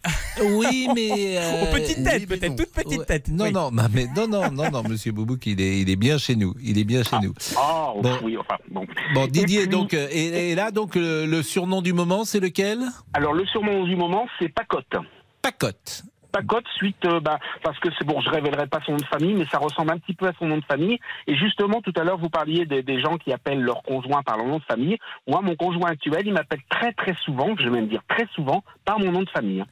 *laughs* Oui, mais. euh, *laughs* Aux petites têtes, oui, mais peut-être, non. toutes petites Ouais. têtes, Non, oui. non, non, mais non, non, non, non, Monsieur Boubouk, il est, il est bien chez nous. Il est bien chez nous. Ah, Bon. oui, enfin, bon. Bon, Didier, Et puis- donc, euh, et, et là, donc, le, le surnom du moment, c'est lequel? Alors, le surnom du moment, c'est Pacotte. Pacotte. Pacotte, suite, euh, bah, parce que c'est bon, je révélerai pas son nom de famille, mais ça ressemble un petit peu à son nom de famille. Et justement, tout à l'heure, vous parliez des, des gens qui appellent leur conjoint par leur nom de famille. Moi, mon conjoint actuel, il m'appelle très très souvent, je vais même dire très souvent, par mon nom de famille.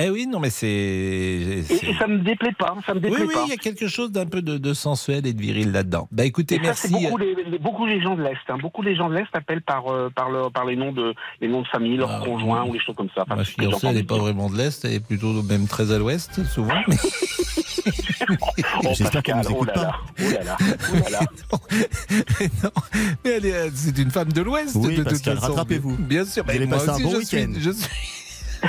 Eh oui, non, mais c'est. Et, ça me déplaît pas, ça me Oui, déplaît oui, pas. il y a quelque chose d'un peu de, de sensuel et de viril là-dedans. Bah écoutez, Et ça, merci. c'est beaucoup les, les- beaucoup les gens de l'Est. hein. Beaucoup les gens de l'Est appellent par, euh, par, leur- par les, noms de, les noms de famille, leurs conjoints ou les choses comme ça. Enfin, Ma fiancée, elle n'est pas vraiment de l'Est, elle est plutôt même très à l'Ouest, souvent. mais- *laughs* Oh, J'espère qu'elle nous oh écoute là pas. là, oh là là, oh là là. *laughs* non, mais elle est- c'est une femme de l'Ouest. Oui, de toute façon. rattrapez-vous. Bien sûr, Vous mais allez moi passer un aussi, bon week-end. Je suis, *laughs*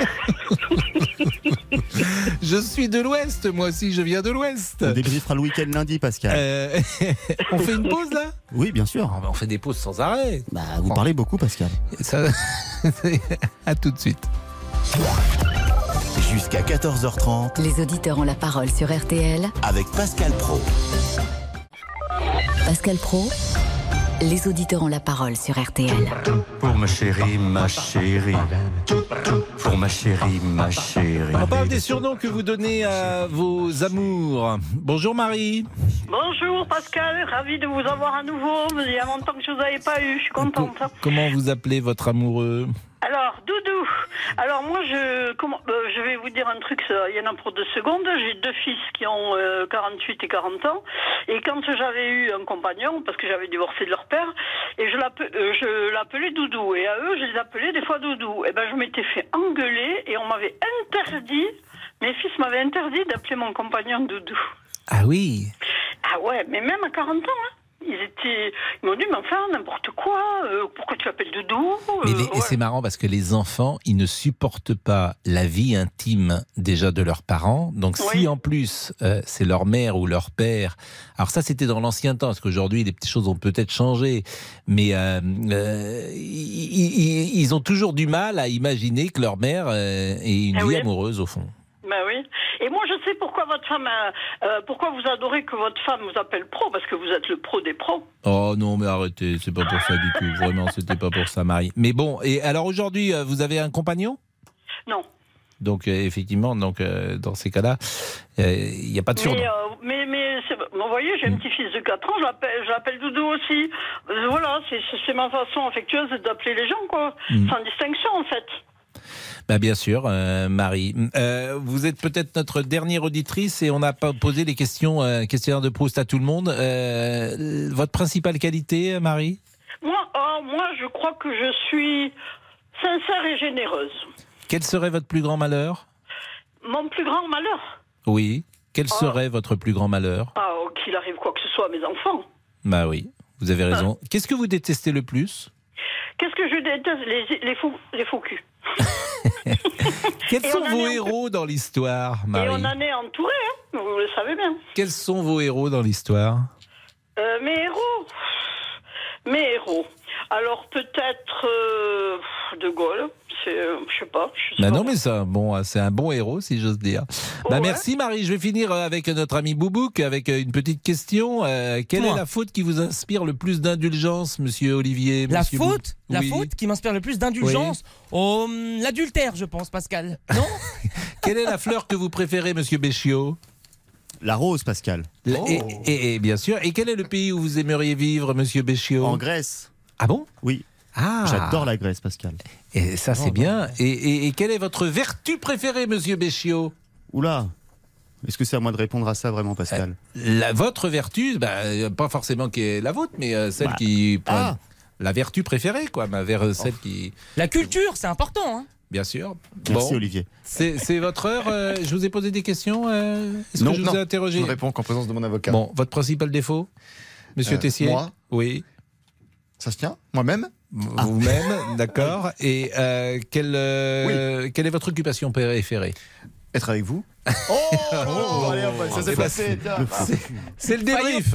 Je suis de l'Ouest, moi aussi, je viens de l'Ouest. On débriefera le week-end lundi, Pascal. Euh, *laughs* on fait une pause là? Oui, bien sûr. Ah, bah, On fait des pauses sans arrêt. Bah, vous parlez beaucoup, Pascal. Ça... *laughs* à tout de suite. Jusqu'à 14h30 Les auditeurs ont la parole sur RTL. avec Pascal Pro. Pascal Pro, les auditeurs ont la parole sur RTL. Pour ma chérie, ma chérie. Pour ma chérie, ma chérie. On parle des surnoms que vous donnez à vos amours. Bonjour Marie. Bonjour Pascal, ravi de vous avoir à nouveau. Il y a longtemps que je vous avais pas eu, je suis contente. Comment vous appelez votre amoureux? Alors, Doudou. Alors moi, je, comment, euh, je vais vous dire un truc, ça, il y en a pour deux secondes. J'ai deux fils qui ont euh, 48 et 40 ans. Et quand j'avais eu un compagnon, parce que j'avais divorcé de leur père, et je euh, l'appelais Doudou. Et à eux, je les appelais des fois Doudou. Et ben, je m'étais fait engueuler et on m'avait interdit, mes fils m'avaient interdit d'appeler mon compagnon Doudou. Ah oui. Ah ouais, mais même à 40 ans, hein. Ils étaient, ils m'ont dit, mais enfin, n'importe quoi, euh, pourquoi tu l'appelles Doudou Mais Euh, les- ouais. c'est marrant parce que les enfants, ils ne supportent pas la vie intime déjà de leurs parents. Donc si en plus euh, c'est leur mère ou leur père, alors ça c'était dans l'ancien temps, parce qu'aujourd'hui les petites choses ont peut-être changé, mais euh, ils, ont toujours du mal à imaginer que leur mère ait une Ah vie oui. amoureuse au fond. Ben oui. Et moi, je sais pourquoi votre femme, a- euh, pourquoi vous adorez que votre femme vous appelle pro, parce que vous êtes le pro des pros. Oh non, mais arrêtez, c'est pas pour ça du tout. Vraiment, c'était pas pour ça, Marie. Mais bon, et alors aujourd'hui, euh, vous avez un compagnon? Non. Donc euh, effectivement, donc euh, dans ces cas-là, euh, il n'y a pas de surnom. Mais, euh, mais, vous voyez, j'ai un petit-fils de 4 ans, je l'appelle, je l'appelle Doudou aussi. Euh, voilà, c'est ma façon affectueuse d'appeler les gens, quoi. Mm. Sans distinction, en fait. Bah, bien sûr, euh, Marie. Euh, vous êtes peut-être notre dernière auditrice et on n'a pas posé les questions, euh, questionnaire de Proust à tout le monde. Euh, votre principale qualité, Marie? Moi, oh, moi, je crois que je suis sincère et généreuse. Quel serait votre plus grand malheur? Mon plus grand malheur, Oui. Quel Oh. serait votre plus grand malheur? Ah, oh, qu'il arrive quoi que ce soit à mes enfants. Bah oui, vous avez raison. Qu'est-ce que vous détestez le plus? Qu'est-ce que je déteste? Les, les faux, les faux culs. *laughs* Quels Et sont en vos héros dans l'histoire, Et Marie on en est entouré, hein, vous le savez bien. Quels sont vos héros dans l'histoire? Euh, mes héros? Mes héros. Alors peut-être euh, De Gaulle, c'est, euh, je sais pas. je sais Bah pas. non, mais ça, bon, c'est un bon héros, si j'ose dire. Bah Ouais. merci Marie. Je vais finir euh, avec notre ami Boubouk avec une petite question. Euh, quelle Moi. est la faute qui vous inspire le plus d'indulgence, Monsieur Olivier La monsieur faute, Bou- la Oui. faute qui m'inspire le plus d'indulgence, oh, hum, l'adultère, je pense, Pascal. Non *laughs* Quelle est la fleur que vous préférez, Monsieur Béchiot? La rose, Pascal. La- et, et- et bien sûr. Et quel est le pays où vous aimeriez vivre, Monsieur Béchiot? En Grèce. Ah bon? Oui. Ah. J'adore la Grèce, Pascal. Et ça, c'est bien. Et, et- et quelle est votre vertu préférée, Monsieur Béchiot? Oula. Est-ce que c'est à moi de répondre à ça vraiment, Pascal? La votre vertu, bah, euh, pas forcément qui est la vôtre, mais euh, celle Bah, qui ah. la vertu préférée, quoi, ma ver- celle qui, La culture, c'est important. Hein bien sûr. Merci, Olivier. C'est votre heure. euh, je vous ai posé des questions. euh, Est-ce que je non, vous ai interrogé je ne réponds qu'en présence de mon avocat. Bon, votre principal défaut, Monsieur Euh, Tessier. moi Oui. Ça se tient Moi-même Vous-même, d'accord. *laughs* Et quelle, quelle est votre occupation préférée Être avec vous. *laughs* Oh, allez, hop, ça s'est Eh ben, passé. C'est le débrief.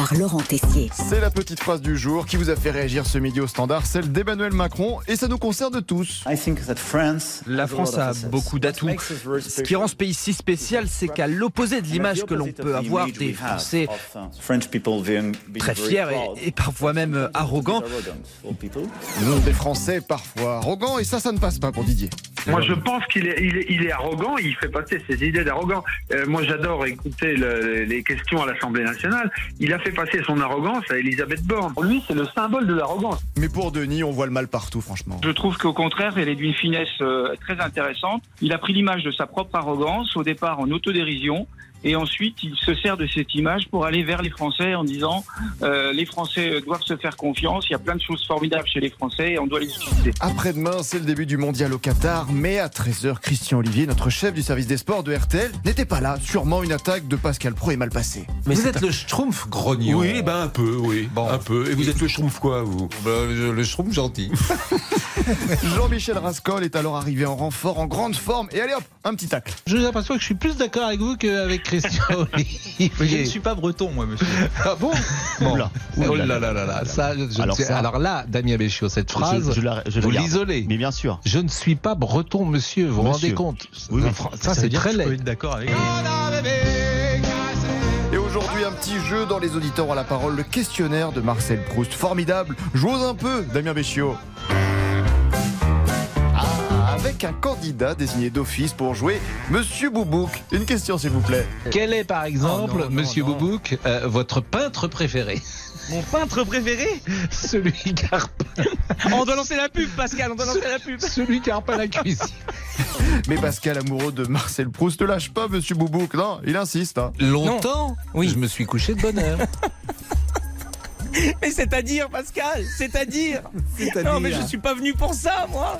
par Laurent Tessier. C'est la petite phrase du jour qui vous a fait réagir ce midi au standard, celle d'Emmanuel Macron, et ça nous concerne tous. La France a beaucoup d'atouts. Ce qui rend ce pays si spécial, c'est qu'à l'opposé de l'image que l'on peut avoir des Français très fiers et, et parfois même euh, arrogants, Nous, des Français parfois arrogants, et ça, ça ne passe pas pour Didier. Moi, je pense qu'il est, il est, il est arrogant, il fait passer ses idées d'arrogant. Euh, moi, j'adore écouter le- les questions à l'Assemblée nationale. Il a fait passer son arrogance à Elisabeth Borne. Pour lui, c'est le symbole de l'arrogance. Mais pour Denis, on voit le mal partout, franchement. Je trouve qu'au contraire, elle est d'une finesse euh, très intéressante. Il a pris l'image de sa propre arrogance, au départ en autodérision, et ensuite il se sert de cette image pour aller vers les Français en disant euh, les Français doivent se faire confiance, il y a plein de choses formidables chez les Français et on doit les utiliser. Après-demain, c'est le début du mondial au Qatar, mais à 13h, Christian Olivier, notre chef du service des sports de RTL, n'était pas là. Sûrement une attaque de Pascal Pro est mal passée. Mais vous êtes le Schtroumpf grognon. Oui, ben un peu, oui. Un peu. Et vous êtes le Schtroumpf quoi, vous? Ben, le, le Schtroumpf gentil. *laughs* Jean-Michel Rascol est alors arrivé en renfort, en grande forme, et allez hop, un petit tacle. J'ai l'impression que je suis plus d'accord avec vous qu'avec Christian *laughs* je ne suis pas breton, moi, monsieur. Ah bon *laughs* Bon. Oula. Oh là là là là. Ça, je ne Alors sais- ça- alors là, Damien Béchiot, cette phrase, Je- je la- je la vous l'isolez. Mais bien sûr. Je ne suis pas breton, monsieur. Vous vous rendez compte Oui, oui. Ça, c'est très que je peux laid. être d'accord avec Et aujourd'hui, un petit jeu dans les auditeurs ont la parole, le questionnaire de Marcel Proust. Formidable. J'ose un peu, Damien Béchiot. Avec un candidat désigné d'office pour jouer Monsieur Boubouk. Une question, s'il vous plaît. Quel est, par exemple, Oh non, non, monsieur non. Boubouk, euh, votre peintre préféré? Mon peintre préféré? Celui qui a *laughs* On doit lancer la pub, Pascal, on doit lancer la pub. *laughs* celui qui a repeint la cuisine. Mais Pascal, amoureux de Marcel Proust, ne lâche pas Monsieur Boubouk. Non, il insiste. hein. Longtemps? Oui. Je me suis couché de bonne heure. *laughs* Mais c'est-à-dire, Pascal, c'est-à-dire C'est-à-dire Non, mais je suis pas venu pour ça, moi.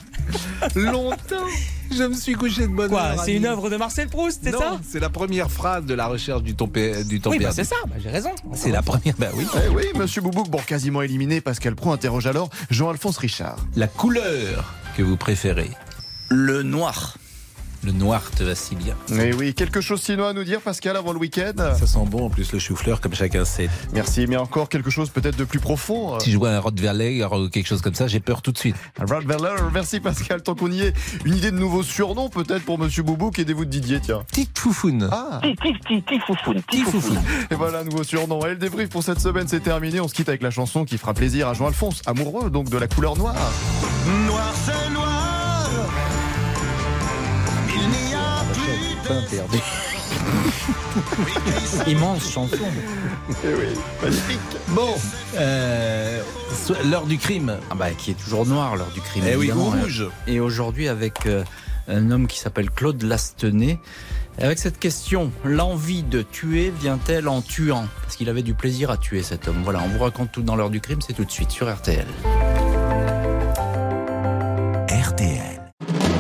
Longtemps Je me suis couché de bonne Quoi heure. C'est une œuvre de Marcel Proust, c'est Non, ça C'est la première phrase de la recherche du temps, pe- du temps Oui, bah perdu. c'est ça, bah, j'ai raison. C'est la première, bah oui. Eh oui, Monsieur Boubouk, bon, quasiment éliminé. Pascal Pro interroge alors Jean-Alphonse Richard. La couleur que vous préférez? Le noir. Le noir te va si bien. Eh oui, quelque chose sinon à nous dire, Pascal, avant le week-end? Ça sent bon en plus le chou-fleur comme chacun sait. Merci, mais encore quelque chose peut-être de plus profond. Si je vois un Rottweiler ou quelque chose comme ça, j'ai peur tout de suite. Rottweiler, merci Pascal, tant qu'on y est. Une idée de nouveau surnom peut-être pour Monsieur Boubouk, aidez-vous de Didier, tiens? Petite foufoune. Ah Tifoufoune, Petit foufoune. Et voilà un nouveau surnom. Et le débrief pour cette semaine, c'est terminé. On se quitte avec la chanson qui fera plaisir à Jean-Alphonse, amoureux donc de la couleur noire. Noir, c'est noir. Perdu. *laughs* Immense chanson. Eh oui, magnifique. Bon, euh, l'heure du crime. Ah bah, qui est toujours noir, l'heure du crime. Eh oui, évidemment. ou rouge. Et aujourd'hui, avec euh, un homme qui s'appelle Claude Lastenay. Avec cette question, l'envie de tuer vient-elle en tuant? Parce qu'il avait du plaisir à tuer cet homme. Voilà, on vous raconte tout dans l'heure du crime, c'est tout de suite sur. RTL.